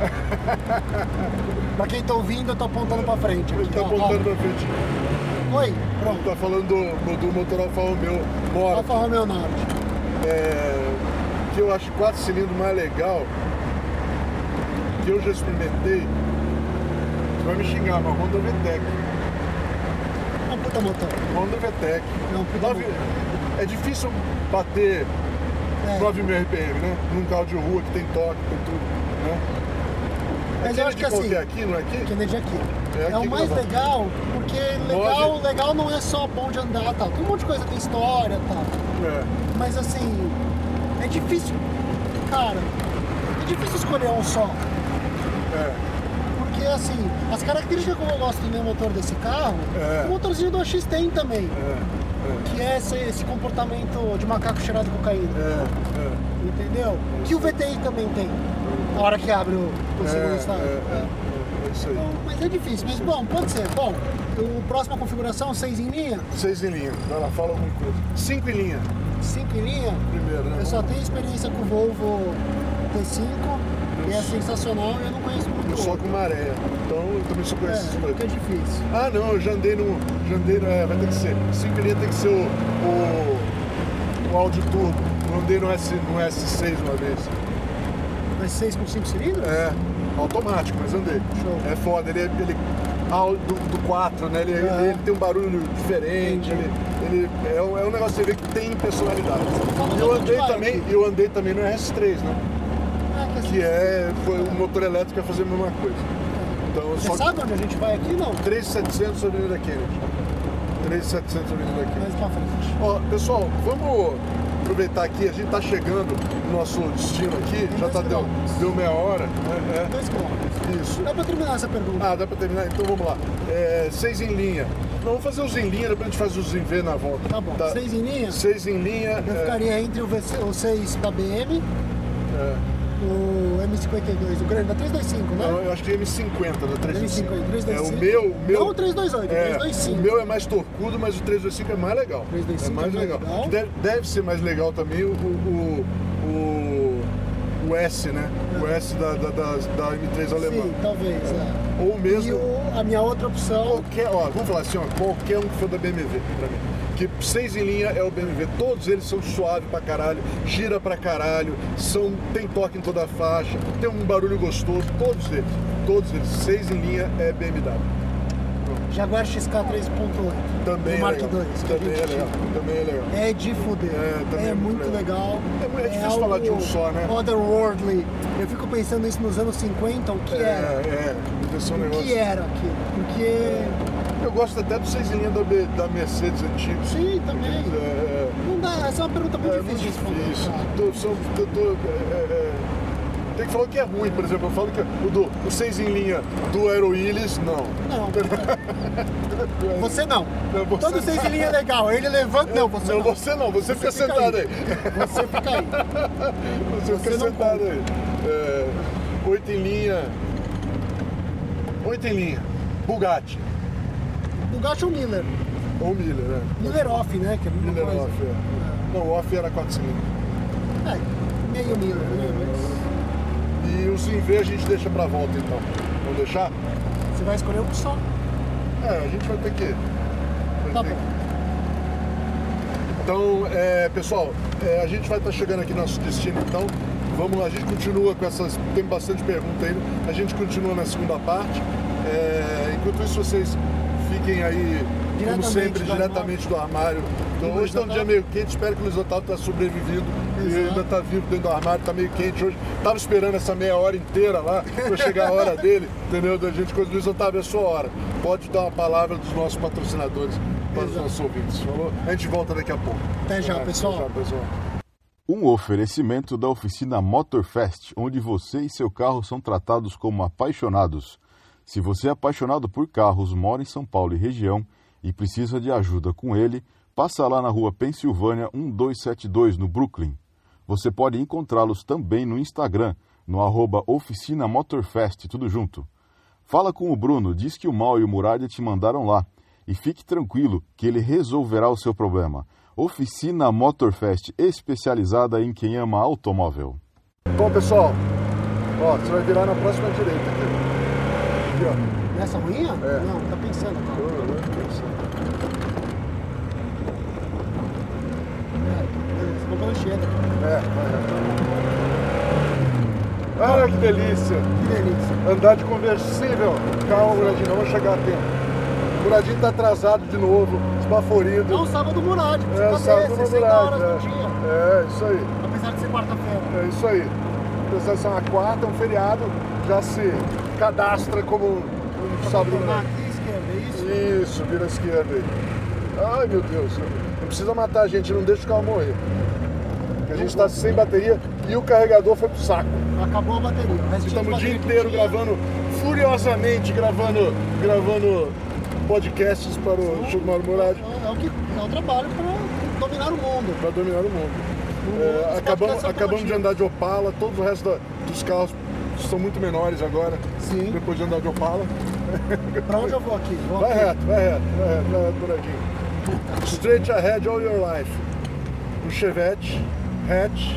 Pra quem tá ouvindo, eu tô apontando pra frente. Ele tá ó, apontando pra frente. ó. Oi, pronto. Tá falando do, do motor Alfa Romeo Mora. Alfa Romeo Nord. É, que eu acho quatro cilindros mais legal, que eu já experimentei, você vai me xingar, mas Honda VTEC. É um puta motor. Honda VTEC. É um puta Nove- motor. É difícil bater É. 9 mil RPM, né? Num carro de rua que tem toque, tem tudo, né? Mas eu acho que assim- é aqui, não é aqui? Energia aqui. É É, aqui o que mais vamos. legal, porque legal, legal não é só bom de andar tal. Tem um monte de coisa, tem história tal. É. Mas assim, é difícil. Cara, é difícil escolher um só. É. Porque assim, as características que eu gosto do meu motor desse carro, É. o motorzinho do AX tem também. É, Que é esse, esse comportamento de macaco cheirado de cocaína. é, é. Entendeu? Que o VTI também tem. Na hora que abre o, o segundo É, estágio. isso aí. Então, mas é difícil, mas bom, pode ser. Bom, o próxima configuração, 6 em linha, Seis em linha. Vai lá, fala alguma coisa. Cinco em linha. 5 em linha. Primeiro, né? Eu só tenho experiência com o Volvo T5 e é sensacional eu não conheço. Eu só com maré. Então eu também É, conheço esses dois. fica difícil. Ah não, eu já andei no. Já andei no. É, vai ter que ser. Cinco em linha tem que ser o. o, o Audi Turbo. Eu andei no, S, no S6 uma vez. Mas 6 com 5 cilindros? É, automático, mas andei. Show. É foda, ele, ele ah, o do, do 4, né? Ele, É. ele, ele tem um barulho diferente, ele, ele é, um, é um negócio que você vê que tem personalidade. eu andei também, eu andei também no RS3, né? Que, é, foi o motor elétrico ia fazer a mesma coisa. Então, Você só sabe onde a gente vai aqui? Não. 3,700 Avenida Kennedy. 3,700 Avenida Kennedy. Mais pra frente. Ó, pessoal, vamos aproveitar aqui, a gente tá chegando no nosso destino aqui, Tem já tá dois deu, quilômetros. deu meia hora, né? 2 km. É, isso. Dá pra terminar essa pergunta? Ah, dá pra terminar? Então vamos lá. É, seis em linha. Não, vamos fazer os em linha, depois a gente faz os em V na volta. Tá bom. 6 em linha? Seis em linha. Eu é, ficaria entre o, VC, o 6 da BM, é, o M52, o grande, da 325, né? não, eu acho que M50 da 325. M50, 325. É, o meu, o meu. Não o 328, o é, 325. O meu é mais torcudo, mas o 325 é mais legal. 325 é mais é mais legal. legal. Deve, deve ser mais legal também o, o, o, o S, né? O S da, da, da, da M3 alemã. Sim, talvez, é. Ou E mesmo. o- a minha outra opção, Qualquer, ó, vamos falar assim, ó, qualquer um que for da BMW pra mim. Que seis em linha é o BMW, todos eles são suaves pra caralho, gira pra caralho, são, tem toque em toda a faixa, tem um barulho gostoso, todos eles, todos eles, seis em linha é BMW. Jaguar XK 3.8. Também do é Mark legal. II. Também é legal, também é legal. É de fuder. É, também é muito muito legal. É mu- é difícil falar de um só, né? Otherworldly. Eu fico pensando isso nos anos 50, o que É, era. é, um O que era aquilo? Porque. Eu gosto até do seis em linha da, da Mercedes antigo. Sim, também. É, Não dá, essa é uma pergunta é, muito é muito difícil de difícil. responder. Tô- são- tô- tô- é, é, tem que falar que é ruim, por exemplo. Eu falo que o, do, o seis em linha do Aero Willis, não. Não. Você não. Não, você Todo seis em linha é legal. Ele levanta. Não, você não, não. você não, você, fica, fica sentado aí. aí. Você fica aí. Você, Você fica sentado aí. É, oito em linha. Oito em linha. Bugatti. Bugatti ou Miller? Ou Miller, né? Miller off, né? Que é Miller coisa. off, é. Não, o off era 4 cilindros. É, meio Miller, né? Mas E os em V a gente deixa pra volta então. Vamos deixar? você vai escolher um só. É, a gente vai ter que. vai Tá ter bom. que- Então, é, pessoal, é, a gente vai estar chegando aqui no nosso destino então. Vamos lá, a gente continua com essas. Tem bastante pergunta ainda. A gente continua na segunda parte. É, enquanto isso, vocês fiquem aí, como sempre, do diretamente do armário. Então, hoje está um dia meio quente, espero que o Luiz Otávio tenha sobrevivido e Exato. ainda está vivo dentro do armário, está meio quente hoje. Tava esperando essa meia hora inteira lá para chegar a hora dele, entendeu? Da gente, coisa Luiz Otávio, é a sua hora. Pode dar uma palavra dos nossos patrocinadores para os Exato. nossos ouvintes, falou? A gente volta daqui a pouco. Até já, É, pessoal. Até já, pessoal. Um oferecimento da oficina Motorfest, onde você e seu carro são tratados como apaixonados. Se você é apaixonado por carros, mora em São Paulo e região e precisa de ajuda com ele, passa lá na rua Pensilvânia 1272, no Brooklyn. Você pode encontrá-los também no Instagram, no arroba Oficina Motorfest, tudo junto. Fala com o Bruno, diz que o Mal e o Muralha te mandaram lá. E fique tranquilo que ele resolverá o seu problema. Oficina Motorfest, especializada em quem ama automóvel. Bom, pessoal, ó, você vai virar na próxima direita aqui. Ó. Nessa ruinha? É. Não, tá pensando. Tá. Beleza, vou pra Anchieta. É, vai. Olha que delícia! Que delícia. Andar de conversível. Calma, Muradinho, não vou chegar a tempo. O Muradinho tá atrasado de novo, esbaforido. Não, sábado Murad, é, precisa sábado no 60 Murad, horas é. dia. É, isso aí. Apesar de ser quarta-feira. É isso aí. Apesar de ser uma quarta, um feriado, já se cadastra como um. Tornar né? é isso? Isso, vira à esquerda aí. Ai meu Deus, não precisa matar a gente, não deixa o carro morrer. Porque a gente está sem bateria e o carregador foi pro saco. Acabou a bateria. Estamos o dia inteiro gravando, furiosamente gravando, gravando podcasts para o Chico Mauro Murad É o, que, é o trabalho para dominar o mundo. para dominar o mundo. É, acabamos é acabamos de andar de Opala, todo o resto da- dos carros são muito menores agora. Sim. Depois de andar de Opala. Pra onde eu vou aqui? Vou Vai aqui. reto, vai reto, vai reto, vai reto, douradinho. Straight ahead all your life. Um Chevette, hatch,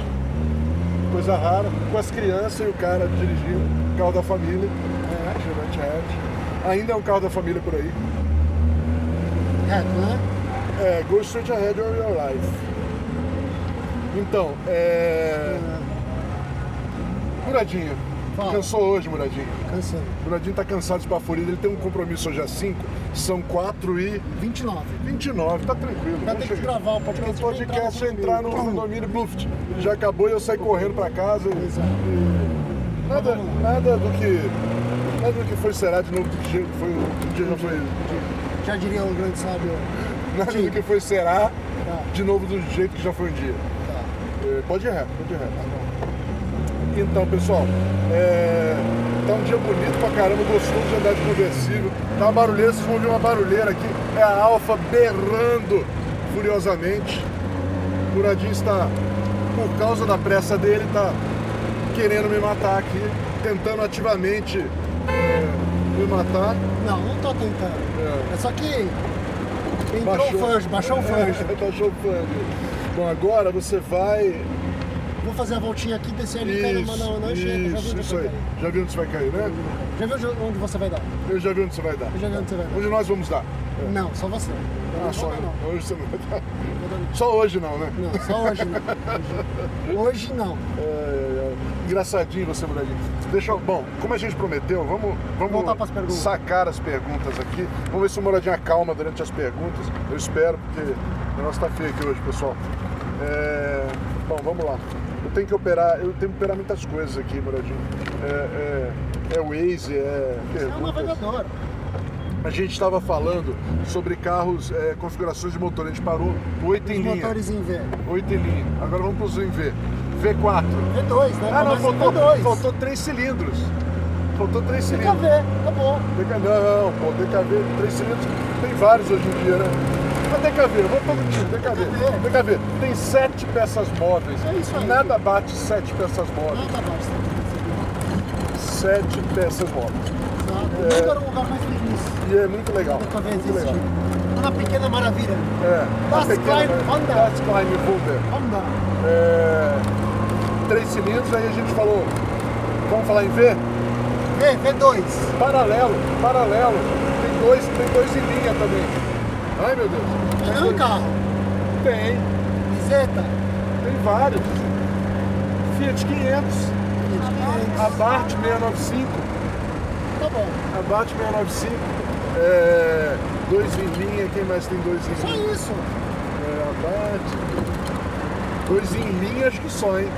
coisa rara, com as crianças e o cara dirigindo, carro da família. É, Chevette hatch. Ainda é um carro da família por aí. Reto, né? É, go straight ahead all your life. Então, é. Muradinho. Fala. Cansou hoje, Muradinho. Cansando. Muradinho tá cansado de Baforida, ele tem um compromisso hoje às 5, são 4 e 29. 29, tá tranquilo. Vai vamos ter que gravar o O podcast. podcast vai entrar no, no domínio Bluft. Já acabou e eu saí correndo pra casa. e- Exato. Nada, nada do que. Nada do que foi será de novo do que foi. O dia já foi. Já diria o grande sábio. Nada do que foi será Tá, de novo do jeito que já foi um dia. tá. É, pode ir reto, pode ir reto. Então, pessoal, é, tá um dia bonito pra caramba, gostoso de andar de conversível. Tá uma barulheira, vocês vão ouvir uma barulheira aqui. É a Alfa berrando furiosamente. O Muradinho está, por causa da pressa dele, tá querendo me matar aqui, tentando ativamente é, me matar. Não, não tô tentando. É. É só que entrou o flange, baixou o flange. baixou o flange. Bom, agora você vai Vou fazer a voltinha aqui, descer ali, cair na chega. Já viu isso, onde isso vai aí. cair? Já viu onde você vai cair, né? Já viu onde você vai dar? Eu já vi onde você vai dar. Eu já vi onde você vai dar. Onde nós vamos dar? Não, só você. Eu Ah, não só dar, não. Hoje você não vai dar. Não. Só hoje não, né? Não, só hoje não. Hoje, hoje não. É, é, é. Engraçadinho você, Muradinho. Deixa eu... Bom, como a gente prometeu, vamos, vamos sacar as perguntas aqui. Vamos ver se o Muradinho acalma durante as perguntas. Eu espero, porque o negócio tá feio aqui hoje, pessoal. É, Bom, vamos lá. Tenho que operar, eu tenho que operar muitas coisas aqui, Muradinho. É, é, é Waze, é É um perguntas. navegador. A gente estava falando sobre carros, é, configurações de motor. A gente parou 8 em linha. motores em V. 8 em linha. Agora vamos para os em V. V4. V2, né? Ah, não, faltou, V2. faltou 3 cilindros. Faltou 3 cilindros. DKV, acabou. DK, não, pô, DKV, 3 cilindros. Tem vários hoje em dia, né? DKV, eu vou todo time. DKV. DKV, tem 7 peças móveis. É isso aí. Nada bate 7 peças móveis. Não, tá bom. 7 peças móveis. O mundo era um lugar mais feliz. E é muito legal. Muito legal. Uma pequena maravilha. É. Das Klein Honda. Das Klein Wunder. Vamos dar. É, três cilindros, aí a gente falou, vamos falar em V? V, V2. Paralelo, paralelo. Tem dois, tem dois em linha também. Ai meu Deus. Tem dois. carro. Tem, Iseta. tem vários. Fiat 500, Abarth 695, Tá bom. Abarth 695. É, dois em linha, quem mais tem dois em Só linha? isso. É, Abarth. Dois em linha, acho que só, hein?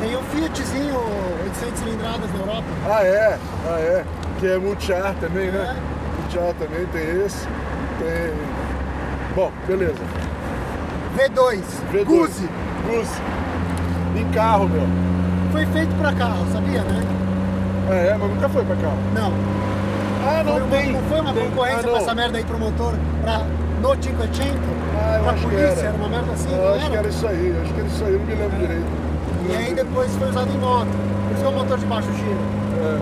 Tem um Fiatzinho 800 cilindradas na Europa. Ah é, ah é. Que é multiar também, né? É. Multiar também tem esse. Tem. Bom, beleza. V2. V2. Guzzi. Guzzi. Em carro, meu. Foi feito pra carro, sabia, né? Ah, é, mas nunca foi pra carro. Não. Ah, não Foi uma- tem. não foi uma Tem- concorrência ah, pra não. essa merda aí pro motor, pra no 500, Ah, eu pra acho que polícia, era. era uma merda assim, Eu não acho que era isso aí, acho que era isso aí, eu não me lembro direito. Não E aí depois foi usado em moto. Por isso que é o motor de baixo giro. É.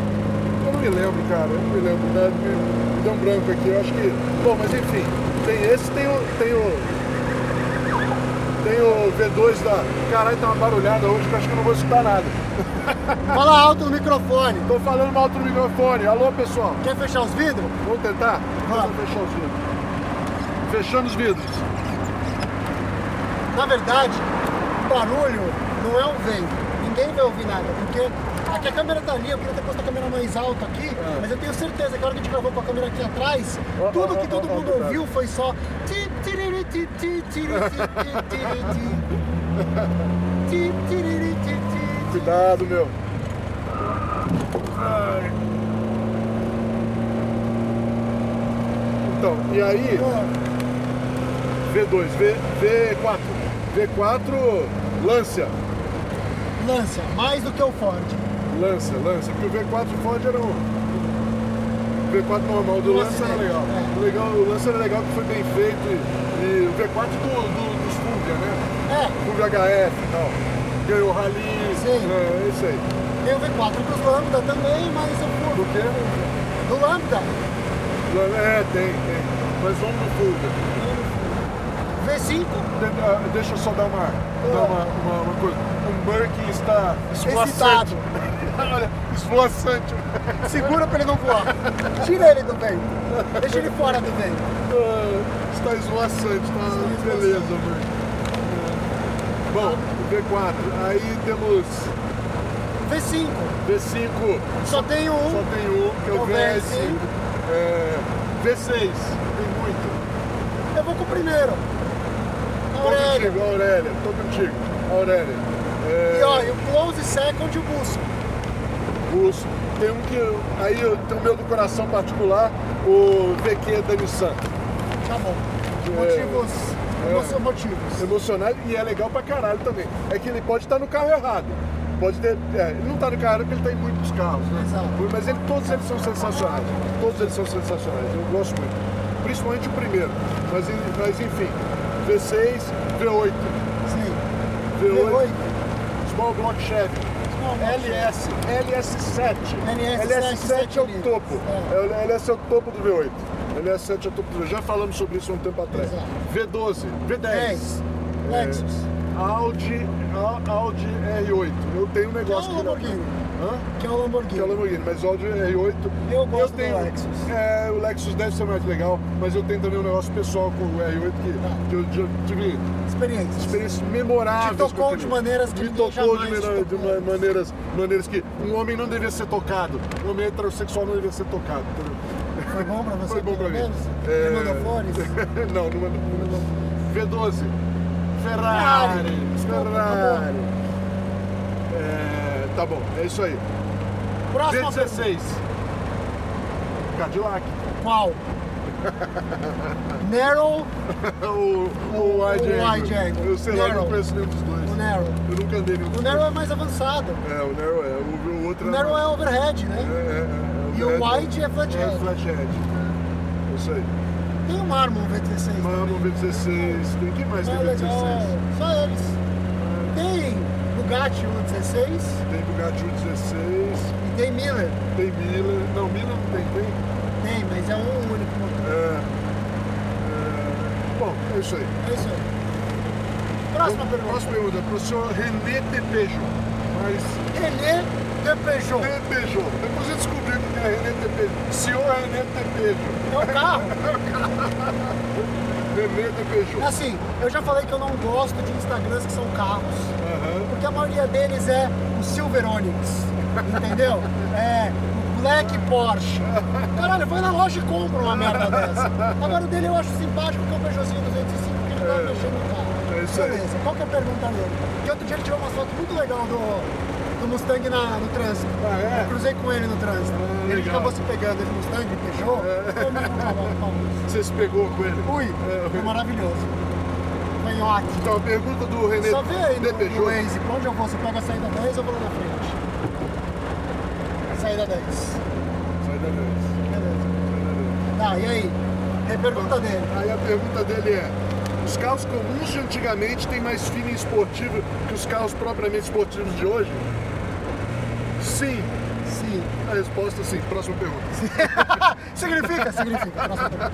Eu não me lembro, cara, eu não me lembro. né? Me, me deu um branco aqui, eu acho que. Bom, mas enfim, tem esse, tem o. Tem o. Tem o V2 da. Caralho, tá uma barulhada hoje que eu acho que eu não vou escutar nada. Fala alto no microfone. Tô falando mal no microfone. Alô, pessoal. Quer fechar os vidros? Vamos tentar? Vamos. Vamos fechar os vidros. Fechando os vidros. Na verdade, o barulho não é um vento. Ninguém vai ouvir nada, porque aqui a câmera tá ali, eu queria ter posto a câmera mais alta aqui, mas eu tenho certeza que a hora que a gente gravou com a câmera aqui atrás, tudo que todo mundo ouviu foi só. Cuidado, meu. Então, e aí, V2, V, V4. V4 Lancia. Lancia, mais do que o Ford. Lancia, Lancia, porque o V4 Ford era um. O V4 normal do Lancia era acidente, legal. é. O legal. O Lancia era legal que foi bem feito e, e o V4 do, do, dos Fulvia, né? É. Fulvio HF e tal. Ganhou o Rally. Sim. É, isso aí. Tem o V4 dos Lambda também, mas eu fui. Do quê? Do Lambda. É, tem, tem. Mas vamos no Fulvio. V5. De- ah, Deixa eu só dar uma, dar uma, uma, uma coisa. O Merck está Excitado. Olha, esvoaçante. Segura pra ele não voar. Tira ele do vento. Deixa ele fora do vento. Ah, Está esvoaçante, tá? esvoaçante. Beleza. É. Bom, o V4. Aí temos V5. V5. Só tem um. Só tem um, que é o o VS. É, V6. Tem muito. Eu vou com o primeiro. Tô Aurélio. contigo, Aurélia. Tô contigo. Aurélia. É, E ó, e o close second eu busco. Russo. Tem um que. Aí eu tenho o meu do coração particular, o VQ da Nissan. Tá bom. É. Motivos. É. Motivos. Emocionado e é legal pra caralho também. É que ele pode estar no carro errado. Pode ter. É, ele não tá no carro errado porque ele tá em muitos carros, né? Exato. Mas ele, todos eles são sensacionais. Todos eles são sensacionais. Eu gosto muito. Principalmente o primeiro. Mas, mas enfim. V6, V8. Sim. V8. V8. Small Block Chevy. LS, LS7. LS7 LS7 é o topo. É. É. LS é o topo do V8. LS7 é o topo do V8. Já falamos sobre isso há um tempo atrás. Exato. V12, V10. 10. Lexus. Audi, Audi R8. Eu tenho um é negócio o que não- Lamborghini. Hã? Que é o Lamborghini. Que é o Lamborghini, mas o Audi R8. Eu gosto do tenho, Lexus. É, o Lexus deve ser mais legal, mas eu tenho também um negócio pessoal com o R8 que, Tá. que eu já tive Experiência. experiências memoráveis. Te tocou de maneiras que Me tocou de, de tocou. ma- maneiras, maneiras que um homem não devia ser tocado. Um homem heterossexual não devia ser tocado. Foi bom pra você? Foi bom pra mim. menos? É, mandou flores? não, não mandou. V12. Ferrari. Ferrari. Ferrari. É, tá bom, é isso aí. Próxima V16. Cadillac. Qual? Narrow o, o Wide o wide angle. Eu sei lá, eu Narrow. não conheço nenhum dos dois. o Narrow. Eu nunca andei nenhum O. Narrow é mais avançado. É, o Narrow é. O, o outro O Narrow é overhead, É, né? é, é, E o Wide é flathead. É flathead. Isso aí. Tem o Marmon V16. Mamo V16. Tem que mais É tem legal. V16? Só eles. Tem Bugatti U16 Tem Bugatti U16. e tem Miller. Tem Miller. Não, Miller não tem, tem. Tem, mas é um único motor. É, é, bom, é isso aí. É isso aí. Próxima pergunta. Próxima pergunta. Professor René Tepejo. Mas René Peugeot. Tepejo. Depois eu descobri que é René Tepejo. Senhor René Tepejo. É o carro. René Tepejo. Assim, eu já falei que eu não gosto de Instagrams que são carros, Porque a maioria deles é o Silver Onix, entendeu? É o Black Porsche. Caralho, vai na loja e compra uma merda dessa. Agora o dele eu acho simpático, que é o Peugeotzinho 205, que ele vai É. mexendo no carro. É. Beleza, qual que é a pergunta dele? Porque outro dia ele tirou uma foto muito legal do, do Mustang na- no trânsito. Ah, é? Eu cruzei com ele no trânsito. Ah, ele legal. acabou se pegando de Mustang, Peugeot. É. Você se pegou com ele? Ui, É, foi maravilhoso. Ótimo. Então, a pergunta do René Só vê aí no, no Tepejo. Waze, pra onde eu vou? Você pega a saída 10 ou vou lá na frente? Saída 10. Sai da vez. Beleza. Sai da vez. Tá, e aí? É pergunta dele. Aí a pergunta dele é: os carros comuns de antigamente têm mais feeling esportivo que os carros propriamente esportivos de hoje? Sim. Sim. A resposta é sim. Próxima pergunta. significa? Significa. Próxima pergunta.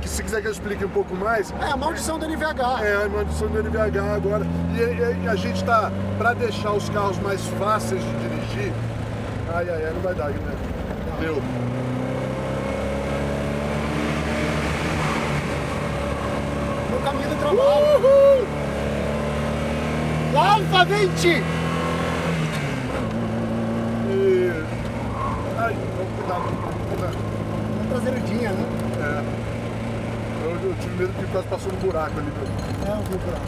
Que se quiser que eu explique um pouco mais, É a maldição do NVH. é a maldição do NVH agora. E, e- a gente tá, para deixar os carros mais fáceis de dirigir, ai, ai, ai, não vai dar, né? Deu. No caminho do trabalho. Uhul! Alfa 20! E... Ai, vamos cuidar, vamos cuidar. Na traseiradinha, né? É. Eu, tive medo que quase passou um buraco ali. É, eu vi por lá.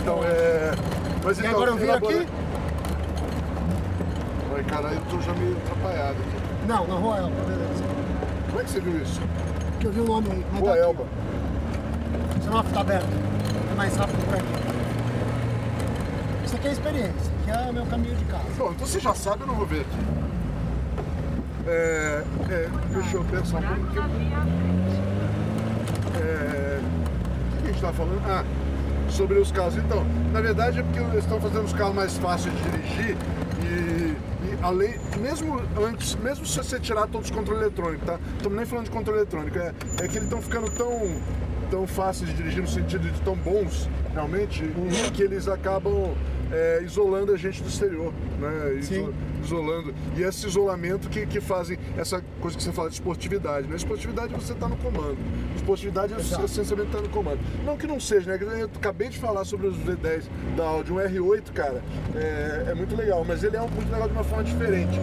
Então é. Mas E então, agora eu elabora- aqui? Ai, caralho, eu tô já meio atrapalhado aqui. Não, na rua Elba, beleza. Como é que você viu isso? Que eu vi o nome aí. Rua tá aqui. Elba. Senão fica aberto. É mais rápido pra mim. Isso aqui é experiência, que é o meu caminho de casa. Bom, então você já sabe, eu não vou ver aqui. É, é, deixa eu pensar um pouquinho. É, o que a gente tá falando? Ah, sobre os carros. Então, na verdade é porque eles estão fazendo os carros mais fáceis de dirigir e, e além, mesmo antes, mesmo se você tirar todos os controles eletrônicos, tá? Estamos nem falando de controle eletrônico, é, é que eles estão ficando tão, tão fáceis de dirigir no sentido de tão bons realmente, que eles acabam é, isolando a gente do exterior, né? Iso-. Isolando. E esse isolamento que, que fazem essa coisa que você fala de esportividade. Né? Esportividade você está no comando. Esportividade é Exato. essencialmente estar no comando. Não que não seja, né? Eu acabei de falar sobre os V10 da Audi. Um R8, cara, é, é muito legal, mas ele é um- muito legal de uma forma diferente.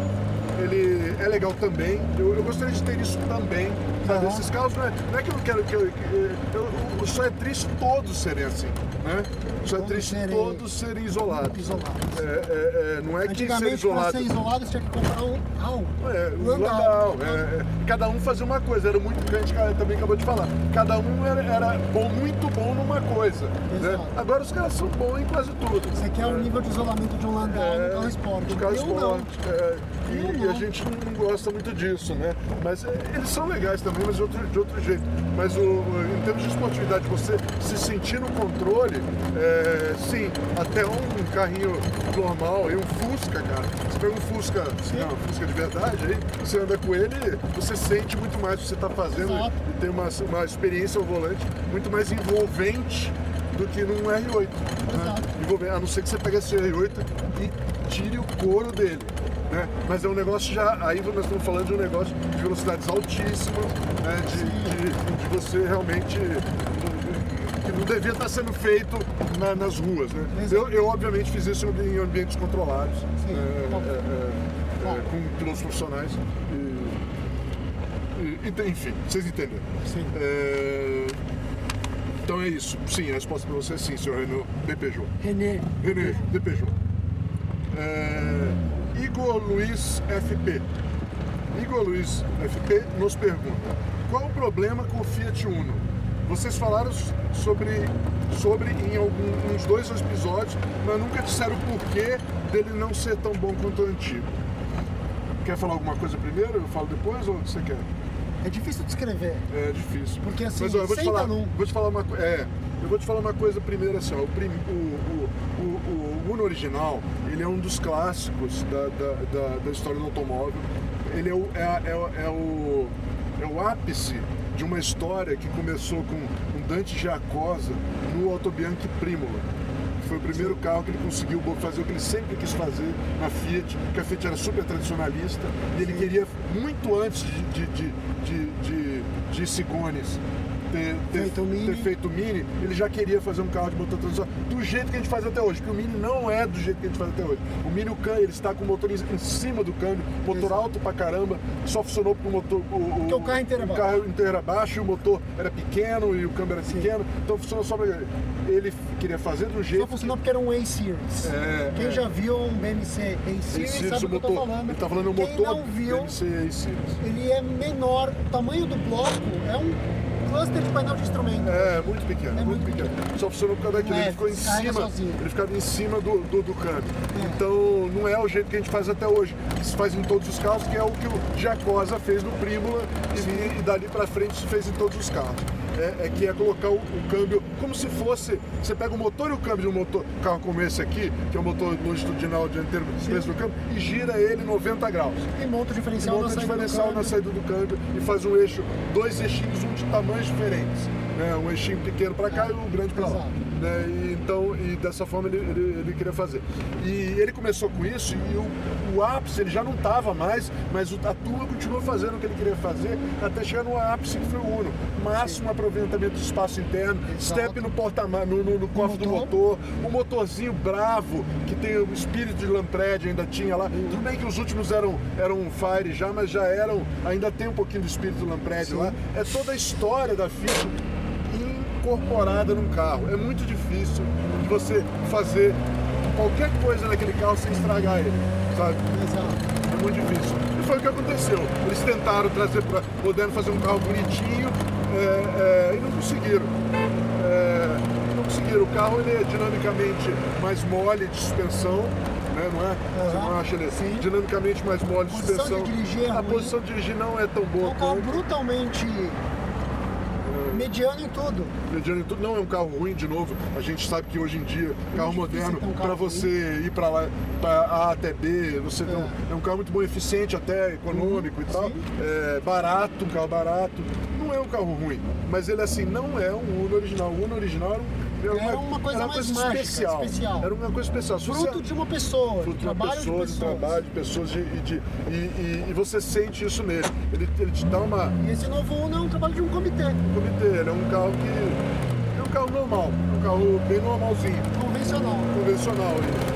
Ele é legal também. Eu, eu gostaria de ter isso também. Sabe? Aham. Esses carros não é, não é que eu quero que eu, eu, eu- Só é triste todos serem assim, né? Só é triste serem- todos serem isolados. Isolados. É, é, é, não é que ser Antigamente, para isolado. ser isolado, você tinha que comprar um álbum. É, Legal. legal. é, é. cada um fazia uma coisa, era muito gente também acabou de falar. Cada um era, era bom, muito bom numa coisa. Né? Agora os caras são bons em quase tudo. Você quer o É. nível de isolamento de um Landau É, no carro esporte. carro e, e a gente não gosta muito disso, né? Mas eles são legais também, mas de outro, de outro jeito. Mas o- em termos de esportividade, você se sentir no controle, é, sim, até um carrinho normal, e um Fusca, cara. Você pega um Fusca, não, um Fusca de verdade, aí você anda com ele, você sente muito mais o que você está fazendo Exato. e tem uma, uma experiência ao volante muito mais envolvente do que num R8. Né? A não ser que você pegue esse R8 e tire o couro dele. Né? Mas é um negócio já. Aí nós estamos falando de um negócio de velocidades altíssimas, né? de, de, de você realmente. Devia estar sendo feito na- nas ruas. Né? Eu, eu, obviamente, fiz isso em ambientes controlados, Sim, é, é, é, é, com pilotos profissionais. E, e- enfim, vocês entenderam. Sim. É, então é isso. Sim, a resposta para você é sim, senhor de Peugeot. René, René. É, Igor Luiz FP. Igor Luiz FP nos pergunta: qual o problema com o Fiat Uno? Vocês falaram sobre, sobre em alguns dois episódios, mas nunca disseram o porquê dele não ser tão bom quanto o antigo. Quer falar alguma coisa primeiro? Eu falo depois ou você quer? é difícil de escrever. É difícil. Porque, assim, Mas ó, eu vou te falar, num. vou te falar uma coisa. É, eu vou te falar uma coisa primeiro assim, ó, o, prim- o, o, o, Uno original, ele é um dos clássicos da, da, da, da história do automóvel. Ele é o, é, é, é o, é o ápice de uma história que começou com um Dante Giacosa no Auto Bianchi Primola. que Foi o primeiro carro que ele conseguiu fazer o que ele sempre quis fazer na Fiat, porque a Fiat era super tradicionalista e ele queria, muito antes de, de, de, de, de, Cigones, ter, ter, Feito o Mini. ter feito o Mini, ele já queria fazer um carro de motor tradicional do jeito que a gente faz até hoje, porque o Mini não é do jeito que a gente faz até hoje. O Mini, o câmbio, ele está com o motor em cima do câmbio, motor Exato. alto pra caramba, só funcionou porque o motor... O, Porque o carro inteiro é o baixo. carro inteiro era baixo, e o motor era pequeno e o câmbio era Sim. pequeno, então funcionou só pra... Ele queria fazer do jeito... Só funcionou porque era um A-Series. É, Quem é. já viu um BMC A-Series sabe o que eu tô falando. Ele tá falando o motor não viu, DMC Series. ele é menor. O tamanho do bloco é um cluster de painel de instrumento. É, muito pequeno, É muito, muito pequeno. Só funcionou por causa daquilo. Ele Leve, ficou em cima. sozinho. Ele ficava em cima do, do, do câmbio. É. Então não é o jeito que a gente faz até hoje. Se faz em todos os carros, que é o que o Jacosa fez no Prímula e, e dali pra frente se fez em todos os carros. É, é que é colocar o, o câmbio como se fosse. Você pega o motor e o câmbio de um motor, carro como esse aqui, que é um motor longitudinal dianteiro no câmbio, e gira ele 90 graus. E monta o diferencial monta na o saída do diferencial na saída do câmbio e faz um eixo, dois eixinhos, um de tamanhos diferentes. Né? Um eixinho pequeno para cá e um grande para lá. Né? E, então, e dessa forma ele, ele, ele queria fazer. E ele começou com isso e o, o ápice ele já não estava mais, mas o, a turma continuou fazendo o que ele queria fazer até chegar no ápice que foi o Uno. Máximo aproveitamento de espaço interno, Exato. step no porta no, no, no cofre do motor. o motorzinho bravo, que tem o espírito de Lampred, ainda tinha lá. Tudo bem que os últimos eram, eram Fire já, mas já eram, ainda tem um pouquinho do espírito do Lampred Sim. lá. É toda a história da Fiat incorporada num carro. É muito difícil você fazer qualquer coisa naquele carro sem estragar ele, sabe? É muito difícil. E foi o que aconteceu. Eles tentaram trazer para moderno, fazer um carro bonitinho é, é, e não conseguiram. É, não conseguiram. O carro ele é dinamicamente mais mole de suspensão. Né, não é? Você Aham. não acha ele Sim. dinamicamente mais mole de Posição suspensão? de dirigir é a ruim. posição de dirigir não é tão É boa um carro quanto. brutalmente mediano em tudo. mediano em tudo. Não é um carro ruim, de novo. A gente sabe que hoje em dia, carro moderno, ter um para você ir para lá, para A até B, você tem um- é um carro muito bom, eficiente até, econômico e tal. sim. É barato, um carro barato. Não é um carro ruim, mas ele assim não é um Uno original. O Uno original era, um- Era uma coisa era mais mágica, especial. Era uma coisa especial. Se você- Fruto de uma pessoa, fruto de uma trabalho pessoa, de de pessoas. trabalho, de pessoas de- e, de- e- e- você sente isso nele. Ele, ele te dá uma, E esse novo Uno é um trabalho de um comitê comitê, ele é um carro que. É um carro normal, um carro bem normalzinho, convencional. convencional.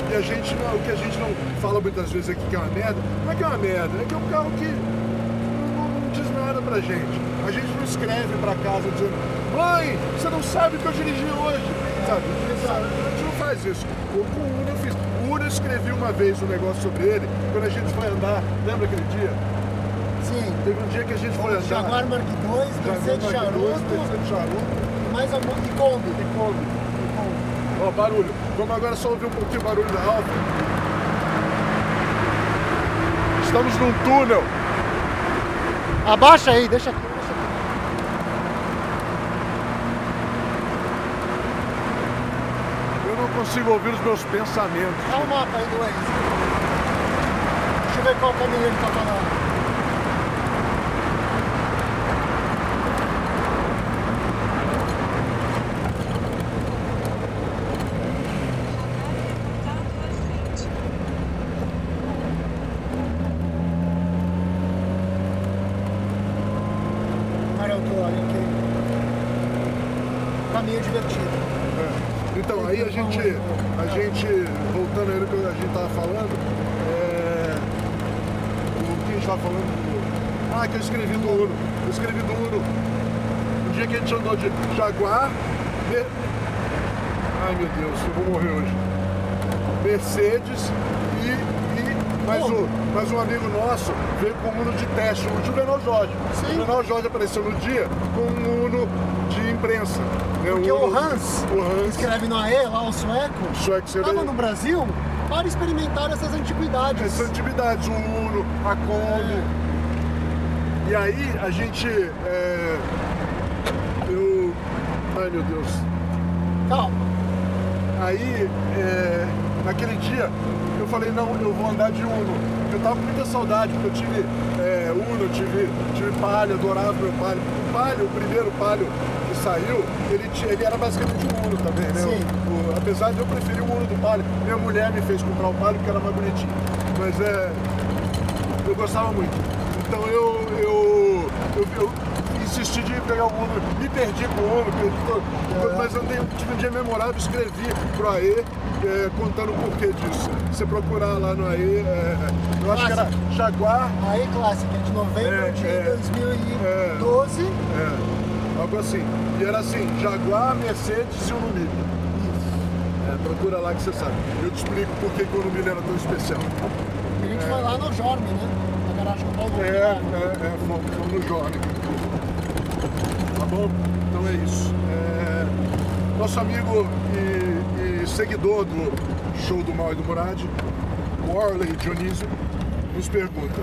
E, e a gente não, o que a gente não fala muitas vezes aqui que é uma merda, não é que é uma merda, é que é um carro que não, não diz nada pra gente. A gente não escreve pra casa dizendo, mãe, você não sabe o que eu dirigi hoje. Sabe? A gente não faz isso. Com o Uno eu fiz. O Uno eu escrevi uma vez um negócio sobre ele, quando a gente foi andar, lembra aquele dia? Sim. Teve um dia que a gente foi andar. Jaguar Mark II, Mercedes II, Charuto, Mercedes Charuto. mais a e Kombi. E Kombi. Ó, barulho. Vamos agora só ouvir um pouquinho o barulho da Alfa. Estamos num túnel. Abaixa aí, deixa aqui. Deixa aqui. Eu não consigo ouvir os meus pensamentos. Dá o mapa aí do Waze. Deixa eu ver qual caminho ele tá falando. Olha o tô, olha aqui. Caminho divertido. É. Então, aí a gente, a gente, voltando aí no que a gente tava falando, é... o que a gente tava falando? Ah, que eu escrevi do Uno. Eu escrevi do Uno. Um dia que a gente andou de Jaguar, Mer- ai meu Deus, eu vou morrer hoje. Mercedes e, e mais, um, mais um amigo nosso veio com um Uno de teste, o Juvenal Jorge. Sim. O Juvenal Jorge apareceu no dia com um Uno de imprensa. né? Porque o Uno- Hans, o Hans escreve no AE, lá o sueco, sueco estava no Brasil para experimentar essas antiguidades. essas atividades, o Uno, a Kombi. E aí a gente. é, eu. Ai meu Deus. Calma. Aí, é, naquele dia, eu falei, não, eu vou andar de Uno. Eu tava com muita saudade, porque eu tive é, Uno, tive, tive Palio, adorava meu Palio. O Palio, o primeiro Palio que saiu, ele, ele era basicamente um Uno também, né? Sim. O- o- apesar de eu preferir o Uno do Palio. Minha mulher me fez comprar o Palio porque era mais bonitinho. Mas é... Eu gostava muito. Então eu, eu, eu, eu insisti de pegar o Uno, me perdi com o Uno, todo, mas andei, tive um dia memorável, escrevi pro AE é, contando o porquê disso. Você procurar lá no AE, é, eu acho que era Jaguar, AE Clássica, de novembro É, de é. 2012. é, algo assim. E era assim, Jaguar, Mercedes e Uno Mille. É, procura lá que você sabe. Eu te explico por que que o Uno Mille era tão especial. A gente foi lá no Jorme, né? É, é, é, no Jorge. Tá bom? Então é isso. É, nosso amigo e, e seguidor do show do Mal e do Murad, Warley Dionísio, nos pergunta: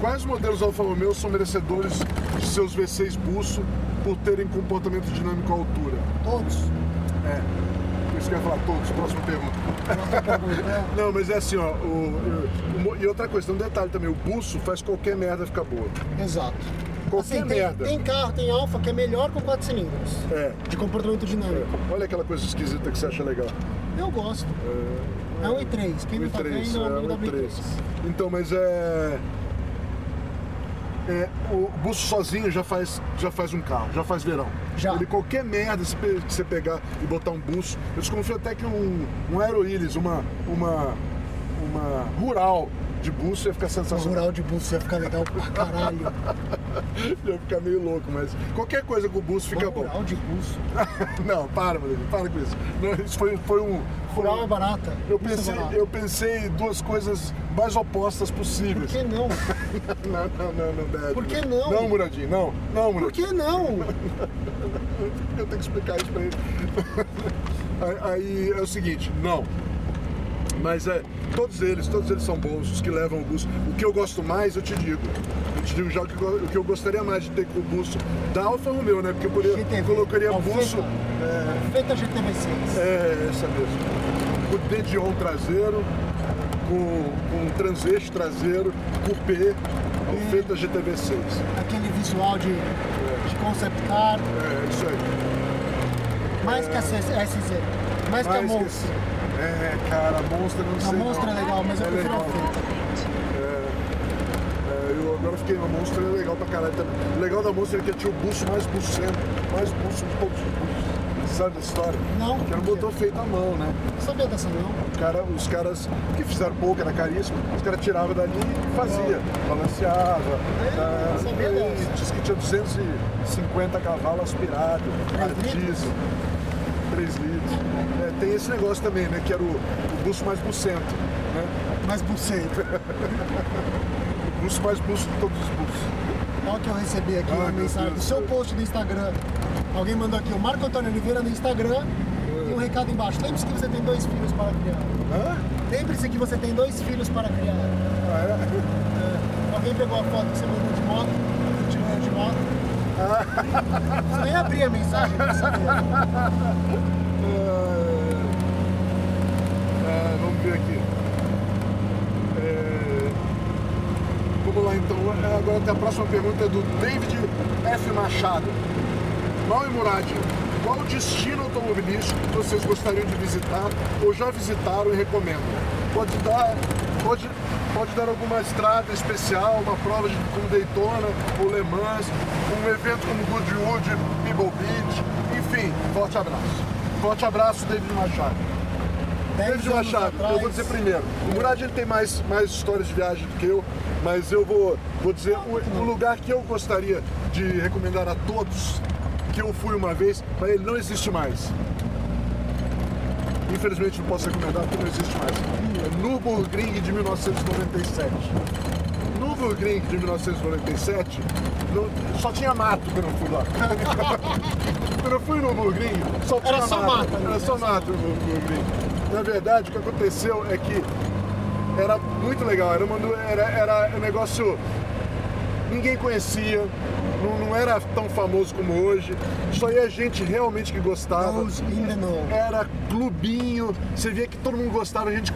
Quais modelos Alfa Romeo são merecedores de seus V6 Busso por terem comportamento dinâmico à altura? Todos. É. Por isso que eu ia falar todos, próxima pergunta. Não, mas é assim, ó. O, o e outra coisa, tem um detalhe também, o buço faz qualquer merda ficar boa. Exato. Qualquer Assim, tem, merda. tem carro, tem Alfa que é melhor com 4 cilindros. É. De comportamento dinâmico. Olha aquela coisa esquisita que você acha legal. Eu gosto. É um i3. Quem Um não tá i3, vendo é é um um W3. i3. Então, mas é. É, o buço sozinho já faz, já faz um carro, já faz verão. Já. Ele, qualquer merda que você pegar e botar um buço, eu desconfio até que um, um Aeroilis, uma, uma, uma rural de buço ia ficar O sensacional. rural de buço ia ficar legal pra caralho. ia ficar meio louco, mas qualquer coisa com o buço fica O bom. rural de buço. Não, para, Rodrigo, para com isso. Não, isso foi, foi um. Rural é barata. Eu é pensei, barato. eu pensei duas coisas mais opostas Por possíveis. que não? Não, não, não, não deve. Por que não? Não, Muradinho, não. Não, Por Muradinho. que não? Eu tenho que explicar isso pra ele. Aí é o seguinte, não. Mas é, todos eles, todos eles são bons, os que levam o busto. O que eu gosto mais, eu te digo. Eu te digo já o que, eu- o que eu gostaria mais de ter com o busto da Alfa Romeo, né? Porque eu poderia, GTV, colocaria Alfeta. busto. Feita GTV6. É, essa mesmo. Com Dedion traseiro, com, com transeixo traseiro, cupê, Alfeta GTV6. Aquele visual de, de concept car. É, isso aí. Mais que a SZ. Mais que a Mais que Monster. esse- É, cara, a Monster eu não A sei. Monster não. é legal, mas eu É prefiro a legal. Feita. É, eu agora fiquei na Monster, é legal pra caralho também. O legal da Monster é que tinha o buço mais bucento, mais buço de todos os buços. Sabe da história? Não. Que era um motor feito à mão, né? Não sabia dessa não. Cara, os caras que fizeram pouco, era caríssimo, os caras tiravam dali e fazia, balanceava. É, não sabia E dessa. diz que tinha 250 cavalos aspirado, a Três litros? diesel, 3 litros. É, tem esse negócio também, né? Que era o, o buço mais bucento, né? Mais bucento. O buço mais buço de todos os buços. Olha o que eu recebi aqui Ai, uma mensagem do Deus. seu post do Instagram. Alguém mandou aqui, o Marco Antônio Oliveira no Instagram. E um recado embaixo. Lembre-se que você tem dois filhos para criar. Hã? Lembre-se que você tem dois filhos para criar. Ah, é? É, Alguém pegou a foto que você mandou de moto, de manhã de moto. Você nem abria a mensagem pra saber. É, vamos ver aqui. É, vamos lá então. É, Agora tem a próxima pergunta é do David F. Machado. Mal e Murad, qual destino automobilístico vocês gostariam de visitar ou já visitaram e recomendam? Pode dar, pode, pode dar alguma estrada especial, uma prova de, como Daytona ou Le Mans, um evento como Goodwood, Pebble Beach, enfim, forte abraço. Forte abraço, David Machado. David Machado, atrás- eu vou dizer primeiro. O Murad ele tem mais, mais histórias de viagem do que eu, mas eu vou, vou dizer o, o lugar que eu gostaria de recomendar a todos, que eu fui uma vez, mas ele não existe mais. Infelizmente não posso recomendar porque não existe mais. Nürburgring de 1997. Nürburgring de 1997 não- só tinha mato quando eu fui lá. quando eu fui no Nürburgring, só tinha Era só mato? Era só mato no Nürburgring. Na verdade, o que aconteceu é que era muito legal, era, uma, era, era um negócio ninguém conhecia, não, não era tão famoso como hoje, só ia gente realmente que gostava. Era clubinho, você via que todo mundo gostava, a gente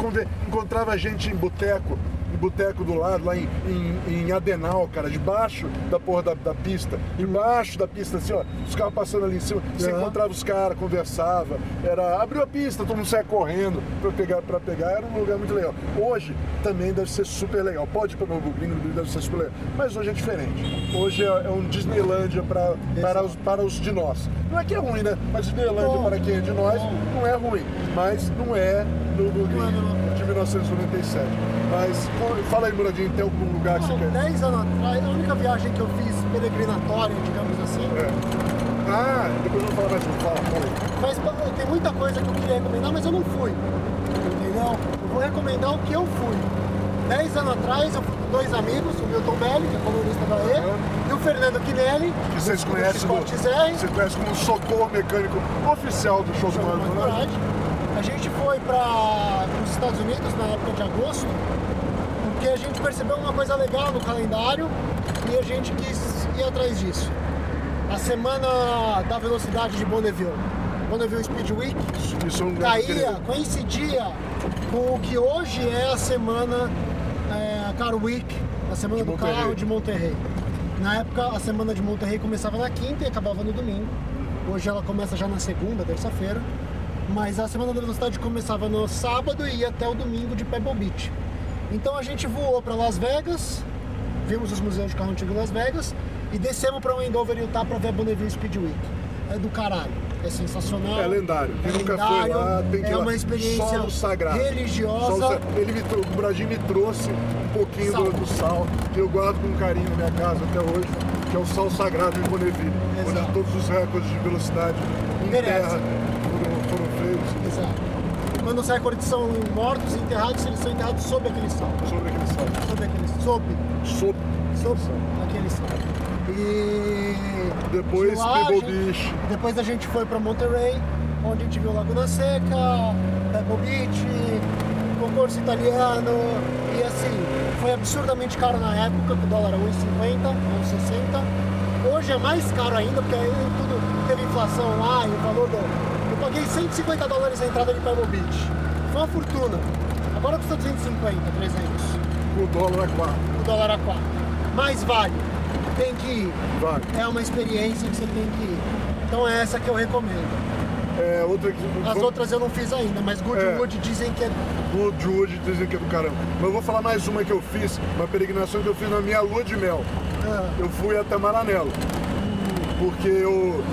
encontrava gente em boteco, boteco do lado, lá em, em, em Adenal, cara, debaixo da porra da, da pista, embaixo da pista, assim, ó, os carros passando ali em cima, você Aham. encontrava os caras, conversava, era, abriu a pista, todo mundo saia correndo pra pegar, pra pegar, era um lugar muito legal. Hoje também deve ser super legal, pode ir pra Novo Gringo, deve ser super legal, mas hoje é diferente. Hoje é, é um Disneylândia pra, para, os, para os de nós. Não é que é ruim, né? Mas Disneylândia Bom, para quem é de nós não é ruim, mas não é Não é Gringo de 1997. Mas fala aí, Muradinho, tem algum lugar que você quer? 10 anos atrás, a única viagem que eu fiz peregrinatória, digamos assim, É. Ah, depois eu vou falar mais um, fala, fala aí. Mas tem muita coisa que eu queria recomendar, mas eu não fui. Entendeu? Eu vou recomendar o que eu fui. Dez anos atrás eu fui com dois amigos, o Milton Belli, que é colunista da E, Aham. e o Fernando Quinelli, Que vocês conhecem, do, você conhece como socorro mecânico oficial do show do Mano, né? Foi para os Estados Unidos na época de agosto, porque a gente percebeu uma coisa legal no calendário e a gente quis ir atrás disso. A semana da velocidade de Bonneville, Bonneville Speed Week, é caía, coincidia com o que hoje é a semana é, Car Week, a semana De do Monterrey. carro de Monterrey. Na época, a semana de Monterrey começava na quinta e acabava no domingo. Hoje ela começa já na segunda, terça-feira. Mas a semana da velocidade começava no sábado e ia até o domingo de Pebble Beach. Então a gente voou para Las Vegas, vimos os museus de carro antigo em Las Vegas e descemos para Andover, Utah para ver a Bonneville Speed Week. É do caralho, é sensacional. É lendário. Quem É nunca foi lá tem que ir é lá. uma experiência Solo sagrado. religiosa. Solo Ele me, o Bradinho me trouxe um pouquinho Sal. do, do sal, que eu guardo com carinho na minha casa até hoje, que é o sal sagrado em Bonneville, Exato. onde todos os recordes de velocidade em Merece. terra foram, foram feitos Exato. Quando os recordes são mortos, enterrados, eles são enterrados sob aquele sal. sobre aquele sal. Sob aquele sob, Sob. sob aquele sal. E Depois de lá, a gente- Beach. Depois a gente foi para Monterey, onde a gente viu Laguna Seca, Pebble Beach, concurso italiano. E assim, foi absurdamente caro na época, que o dólar era 1,50, 1,60. Hoje é mais caro ainda, porque aí tudo teve inflação lá e o valor do. Eu paguei 150 dólares na entrada de Pebble Beach. Foi uma fortuna. Agora custa 250, 300. O dólar é 4. O dólar a 4. Mas vale. Tem que ir. Vale. É uma experiência que você tem que ir. Então é essa que eu recomendo. É, outra que. As outras eu não fiz ainda, mas Goodwood dizem que é. Woodwood dizem que é do caramba. Mas eu vou falar mais uma que eu fiz, uma peregrinação que eu fiz na minha lua de mel. Ah, Eu fui até Maranello. Porque eu,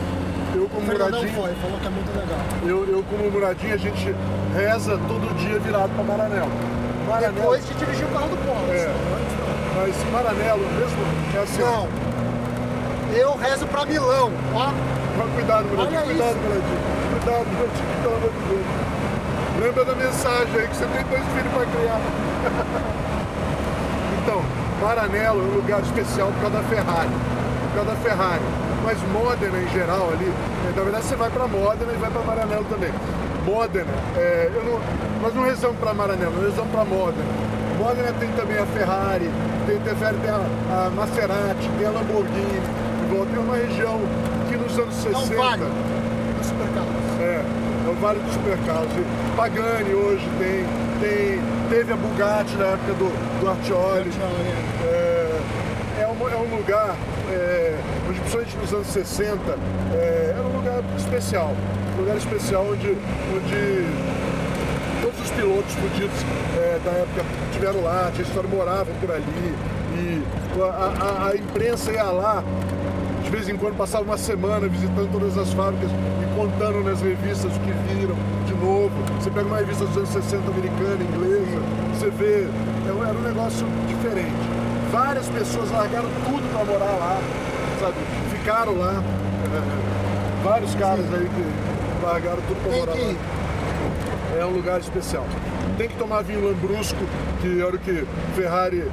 como Fernandão muradinho, foi, falou que é muito legal. eu, eu como muradinho, a gente reza todo dia virado para Maranello. Maranello, Depois de dirigir o carro do Polo. É. mas Maranello mesmo é assim. Não. Eu rezo pra Milão, ó. Mas cuidado, muradinho, cuidado, isso. muradinho. Cuidado, muradinho, pelo amor de Deus. Lembra da mensagem aí que você tem dois filhos para criar. Então, Maranello é um lugar especial por causa da Ferrari. Por causa da Ferrari. Mas Modena em geral ali, eh, na verdade você vai para Modena e vai para Maranello também. Modena, é, não- nós não rezamos para Maranello, nós rezamos para Modena. Modena tem também a Ferrari, tem, tem, tem a, a Maserati, tem a Lamborghini. Igual tem uma região que nos anos É 60. um vale do supercarros. É, é o Vale dos Supercarros. E Pagani hoje tem, tem, teve a Bugatti na época do, do Artioli. É, é, um, é um lugar, é, principalmente nos anos 60, é, era um lugar especial. Um lugar especial onde, onde todos os pilotos fudidos é, da época tiveram lá, tinha história, moravam por ali. E a, a- a imprensa ia lá, de vez em quando passava uma semana visitando todas as fábricas e contando nas revistas o que viram de novo. Você pega uma revista dos anos 60 americana, inglesa, você vê, é era um negócio diferente. Várias pessoas largaram tudo para morar lá, sabe? Ficaram lá. É, vários caras aí que largaram tudo Tem morar que lá. É um lugar especial. Tem que tomar vinho lambrusco, que era o que Ferrari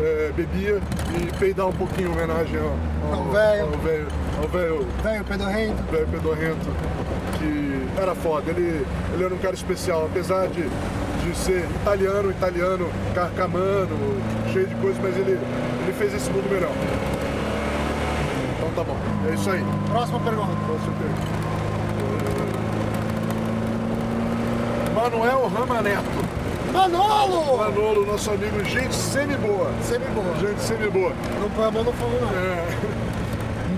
é, bebia, e peidar um pouquinho em homenagem ao, Ao velho. ao velho, ao velho, Velho pedorrento. velho pedorrento, que era foda. Ele, ele era um cara especial, apesar de, de ser italiano, italiano, carcamano, cheio de coisas, mas ele, ele fez esse mundo melhor. Tá bom, é isso aí. Próxima pergunta. Próxima pergunta. Manuel Ramaneto. Manolo! Manolo, nosso amigo, gente semi-boa. Semi-boa. Gente semi-boa. Não põe a mão no fogo, não. É.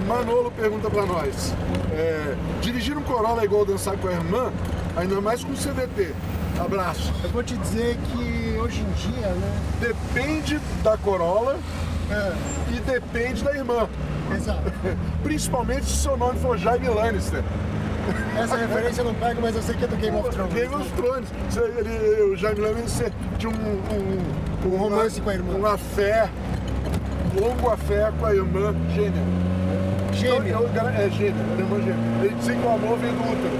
Manolo pergunta pra nós: é, dirigir um Corolla é igual dançar com a irmã, ainda mais com CVT. Abraço. Eu vou te dizer que hoje em dia, né? Depende da Corolla É, e depende da irmã. exato. Principalmente se seu nome for Jaime Lannister. Essa referência eu não pego, mas eu sei que é do Game of Thrones. Game of Thrones. Ele, o Jaime Lannister tinha um, um, Um romance com a irmã. Uma fé, longo fé com a irmã gêmea. Gêmea. Então, eu- É gêmea, a irmã gêmea. Ele dizia que o amor vem do útero.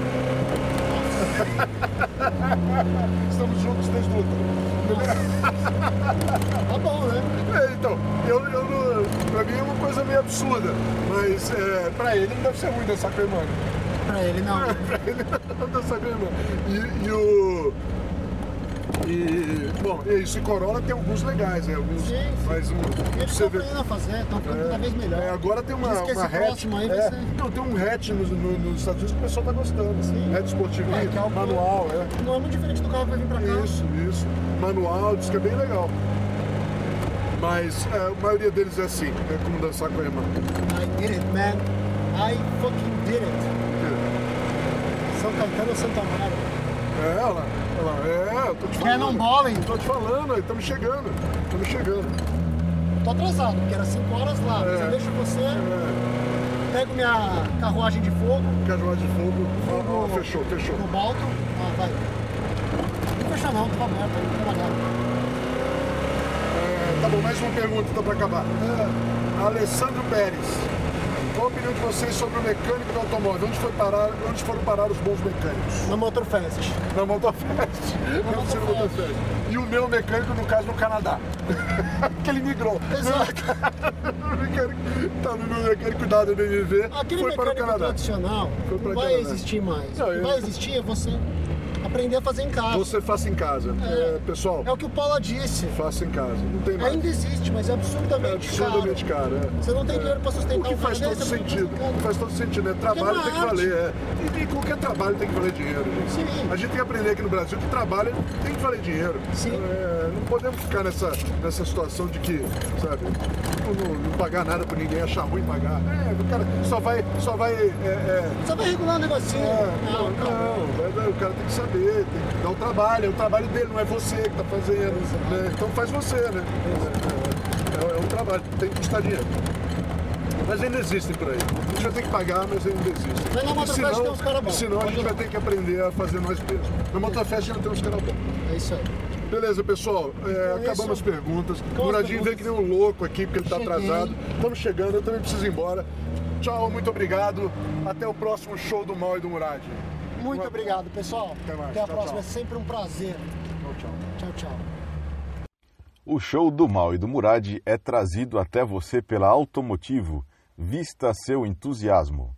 Estamos juntos desde o útero. Tá bom, né? É, então, eu, eu não, pra mim é uma coisa meio absurda, mas é, pra ele não deve ser ruim dançar com a né? Pra ele, não. pra ele não dançar com a irmã. E, e o. E, bom, e isso, e Corolla tem alguns legais, né? Alguns, Sim, sim. mas um, Eles estão vê- aprendendo a fazer, estão ficando cada vez melhor. É, agora tem uma, uma hatch. aí vai é, ser- Não, tem um hatch nos, no- nos Estados Unidos que o pessoal tá gostando. Sim. Hatch esportivo, É, é manual, é. Não é muito diferente do carro que vai vir pra cá. Isso, isso. Manual, diz que é bem legal. Mas é, a maioria deles é assim, é como dançar com a irmã. I did it, man. I fucking did it. São Caetano ou Santa Amaro? É, ela, ela, é, eu tô te falando. Cannonballing. Tô te falando, estamos chegando, estamos chegando. Tô atrasado, porque era 5 horas lá. Mas É. eu deixo você, É, pego minha carruagem de fogo, casuais de fogo, ó, no- fechou, fechou. no balto. Ah, vai. Não fecha não, tá aberto, não trabalhar. É, bom, mais uma pergunta então pra acabar. Alessandro Pérez. Qual a opinião de vocês sobre o mecânico do automóvel? Onde, foi parar, onde foram parar os bons mecânicos? Na Motorfest. Na Motofest. Na Motofest. Motofest. E o meu mecânico, no caso, no Canadá. que ele migrou. Exato. O mecânico, tá no meu mecânico da BMW, Aquele foi para o mecânico Canadá. tradicional Foi pra não vai Canadá. existir mais. Não, o que eu- vai existir é você aprender a fazer em casa. Você faça em casa. É. É, pessoal, É o que o Paula disse. faça em casa. Não tem mais. Ainda existe, mas é É absurdamente, absurdamente caro. é. Você não tem dinheiro pra sustentar O que um faz todo sentido. Faz todo sentido, né? Trabalho é tem que valer, é. E, e qualquer trabalho tem que valer dinheiro, gente. Sim. A gente tem que aprender aqui no Brasil que trabalho tem que valer dinheiro. Sim. É, não podemos ficar nessa, nessa situação de que, sabe, não, não- não pagar nada pra ninguém, achar ruim pagar. É, o cara só vai. Só vai é, é, Só vai regular um negocinho. é, não, não, não, vai- o cara tem que saber, tem que dar o trabalho, é o trabalho dele, não é você que tá fazendo. né? Então faz você, né? É, é, é um trabalho, tem que custar dinheiro. Mas ainda existem por aí. A gente vai ter que pagar, mas ainda existem. Mas na Motofest senão- tem uns caras bons. Senão a gente vai ter que aprender a fazer nós mesmos. Na Motofest ainda tem uns caras bons. É isso aí. Beleza, pessoal. É, Então, acabamos isso. as perguntas. O Muradinho veio que nem um louco aqui, porque ele está Cheguei. atrasado. Estamos chegando, eu também preciso ir embora. Tchau, muito obrigado. Até o próximo show do Mal e do Murad. Muito Um- obrigado, pessoal. Até mais. a Tchau, próxima. tchau. É sempre um prazer. Tchau, tchau. Tchau, tchau. O show do Mal e do Murad é trazido até você pela Automotivo. Vista seu entusiasmo.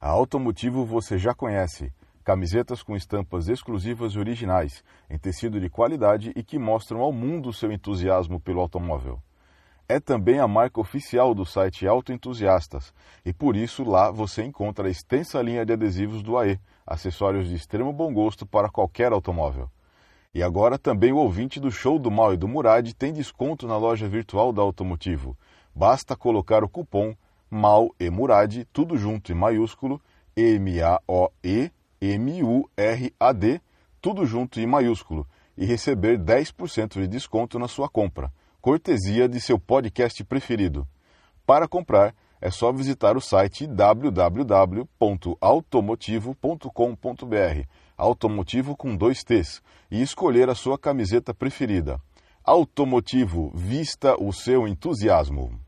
A Automotivo você já conhece. Camisetas com estampas exclusivas e originais, em tecido de qualidade e que mostram ao mundo seu entusiasmo pelo automóvel. É também a marca oficial do site Autoentusiastas e por isso lá você encontra a extensa linha de adesivos do AE, acessórios de extremo bom gosto para qualquer automóvel. E agora também o ouvinte do show do Mal e do Murad tem desconto na loja virtual da Automotivo. Basta colocar o cupom MAL e Murad, tudo junto em maiúsculo, M-A-O-E-M-U-R-A-D, tudo junto em maiúsculo, e receber 10% de desconto na sua compra, cortesia de seu podcast preferido. Para comprar, é só visitar o site www.automotivo.com.br, automotivo com dois T's, e escolher a sua camiseta preferida. Automotivo, vista o seu entusiasmo.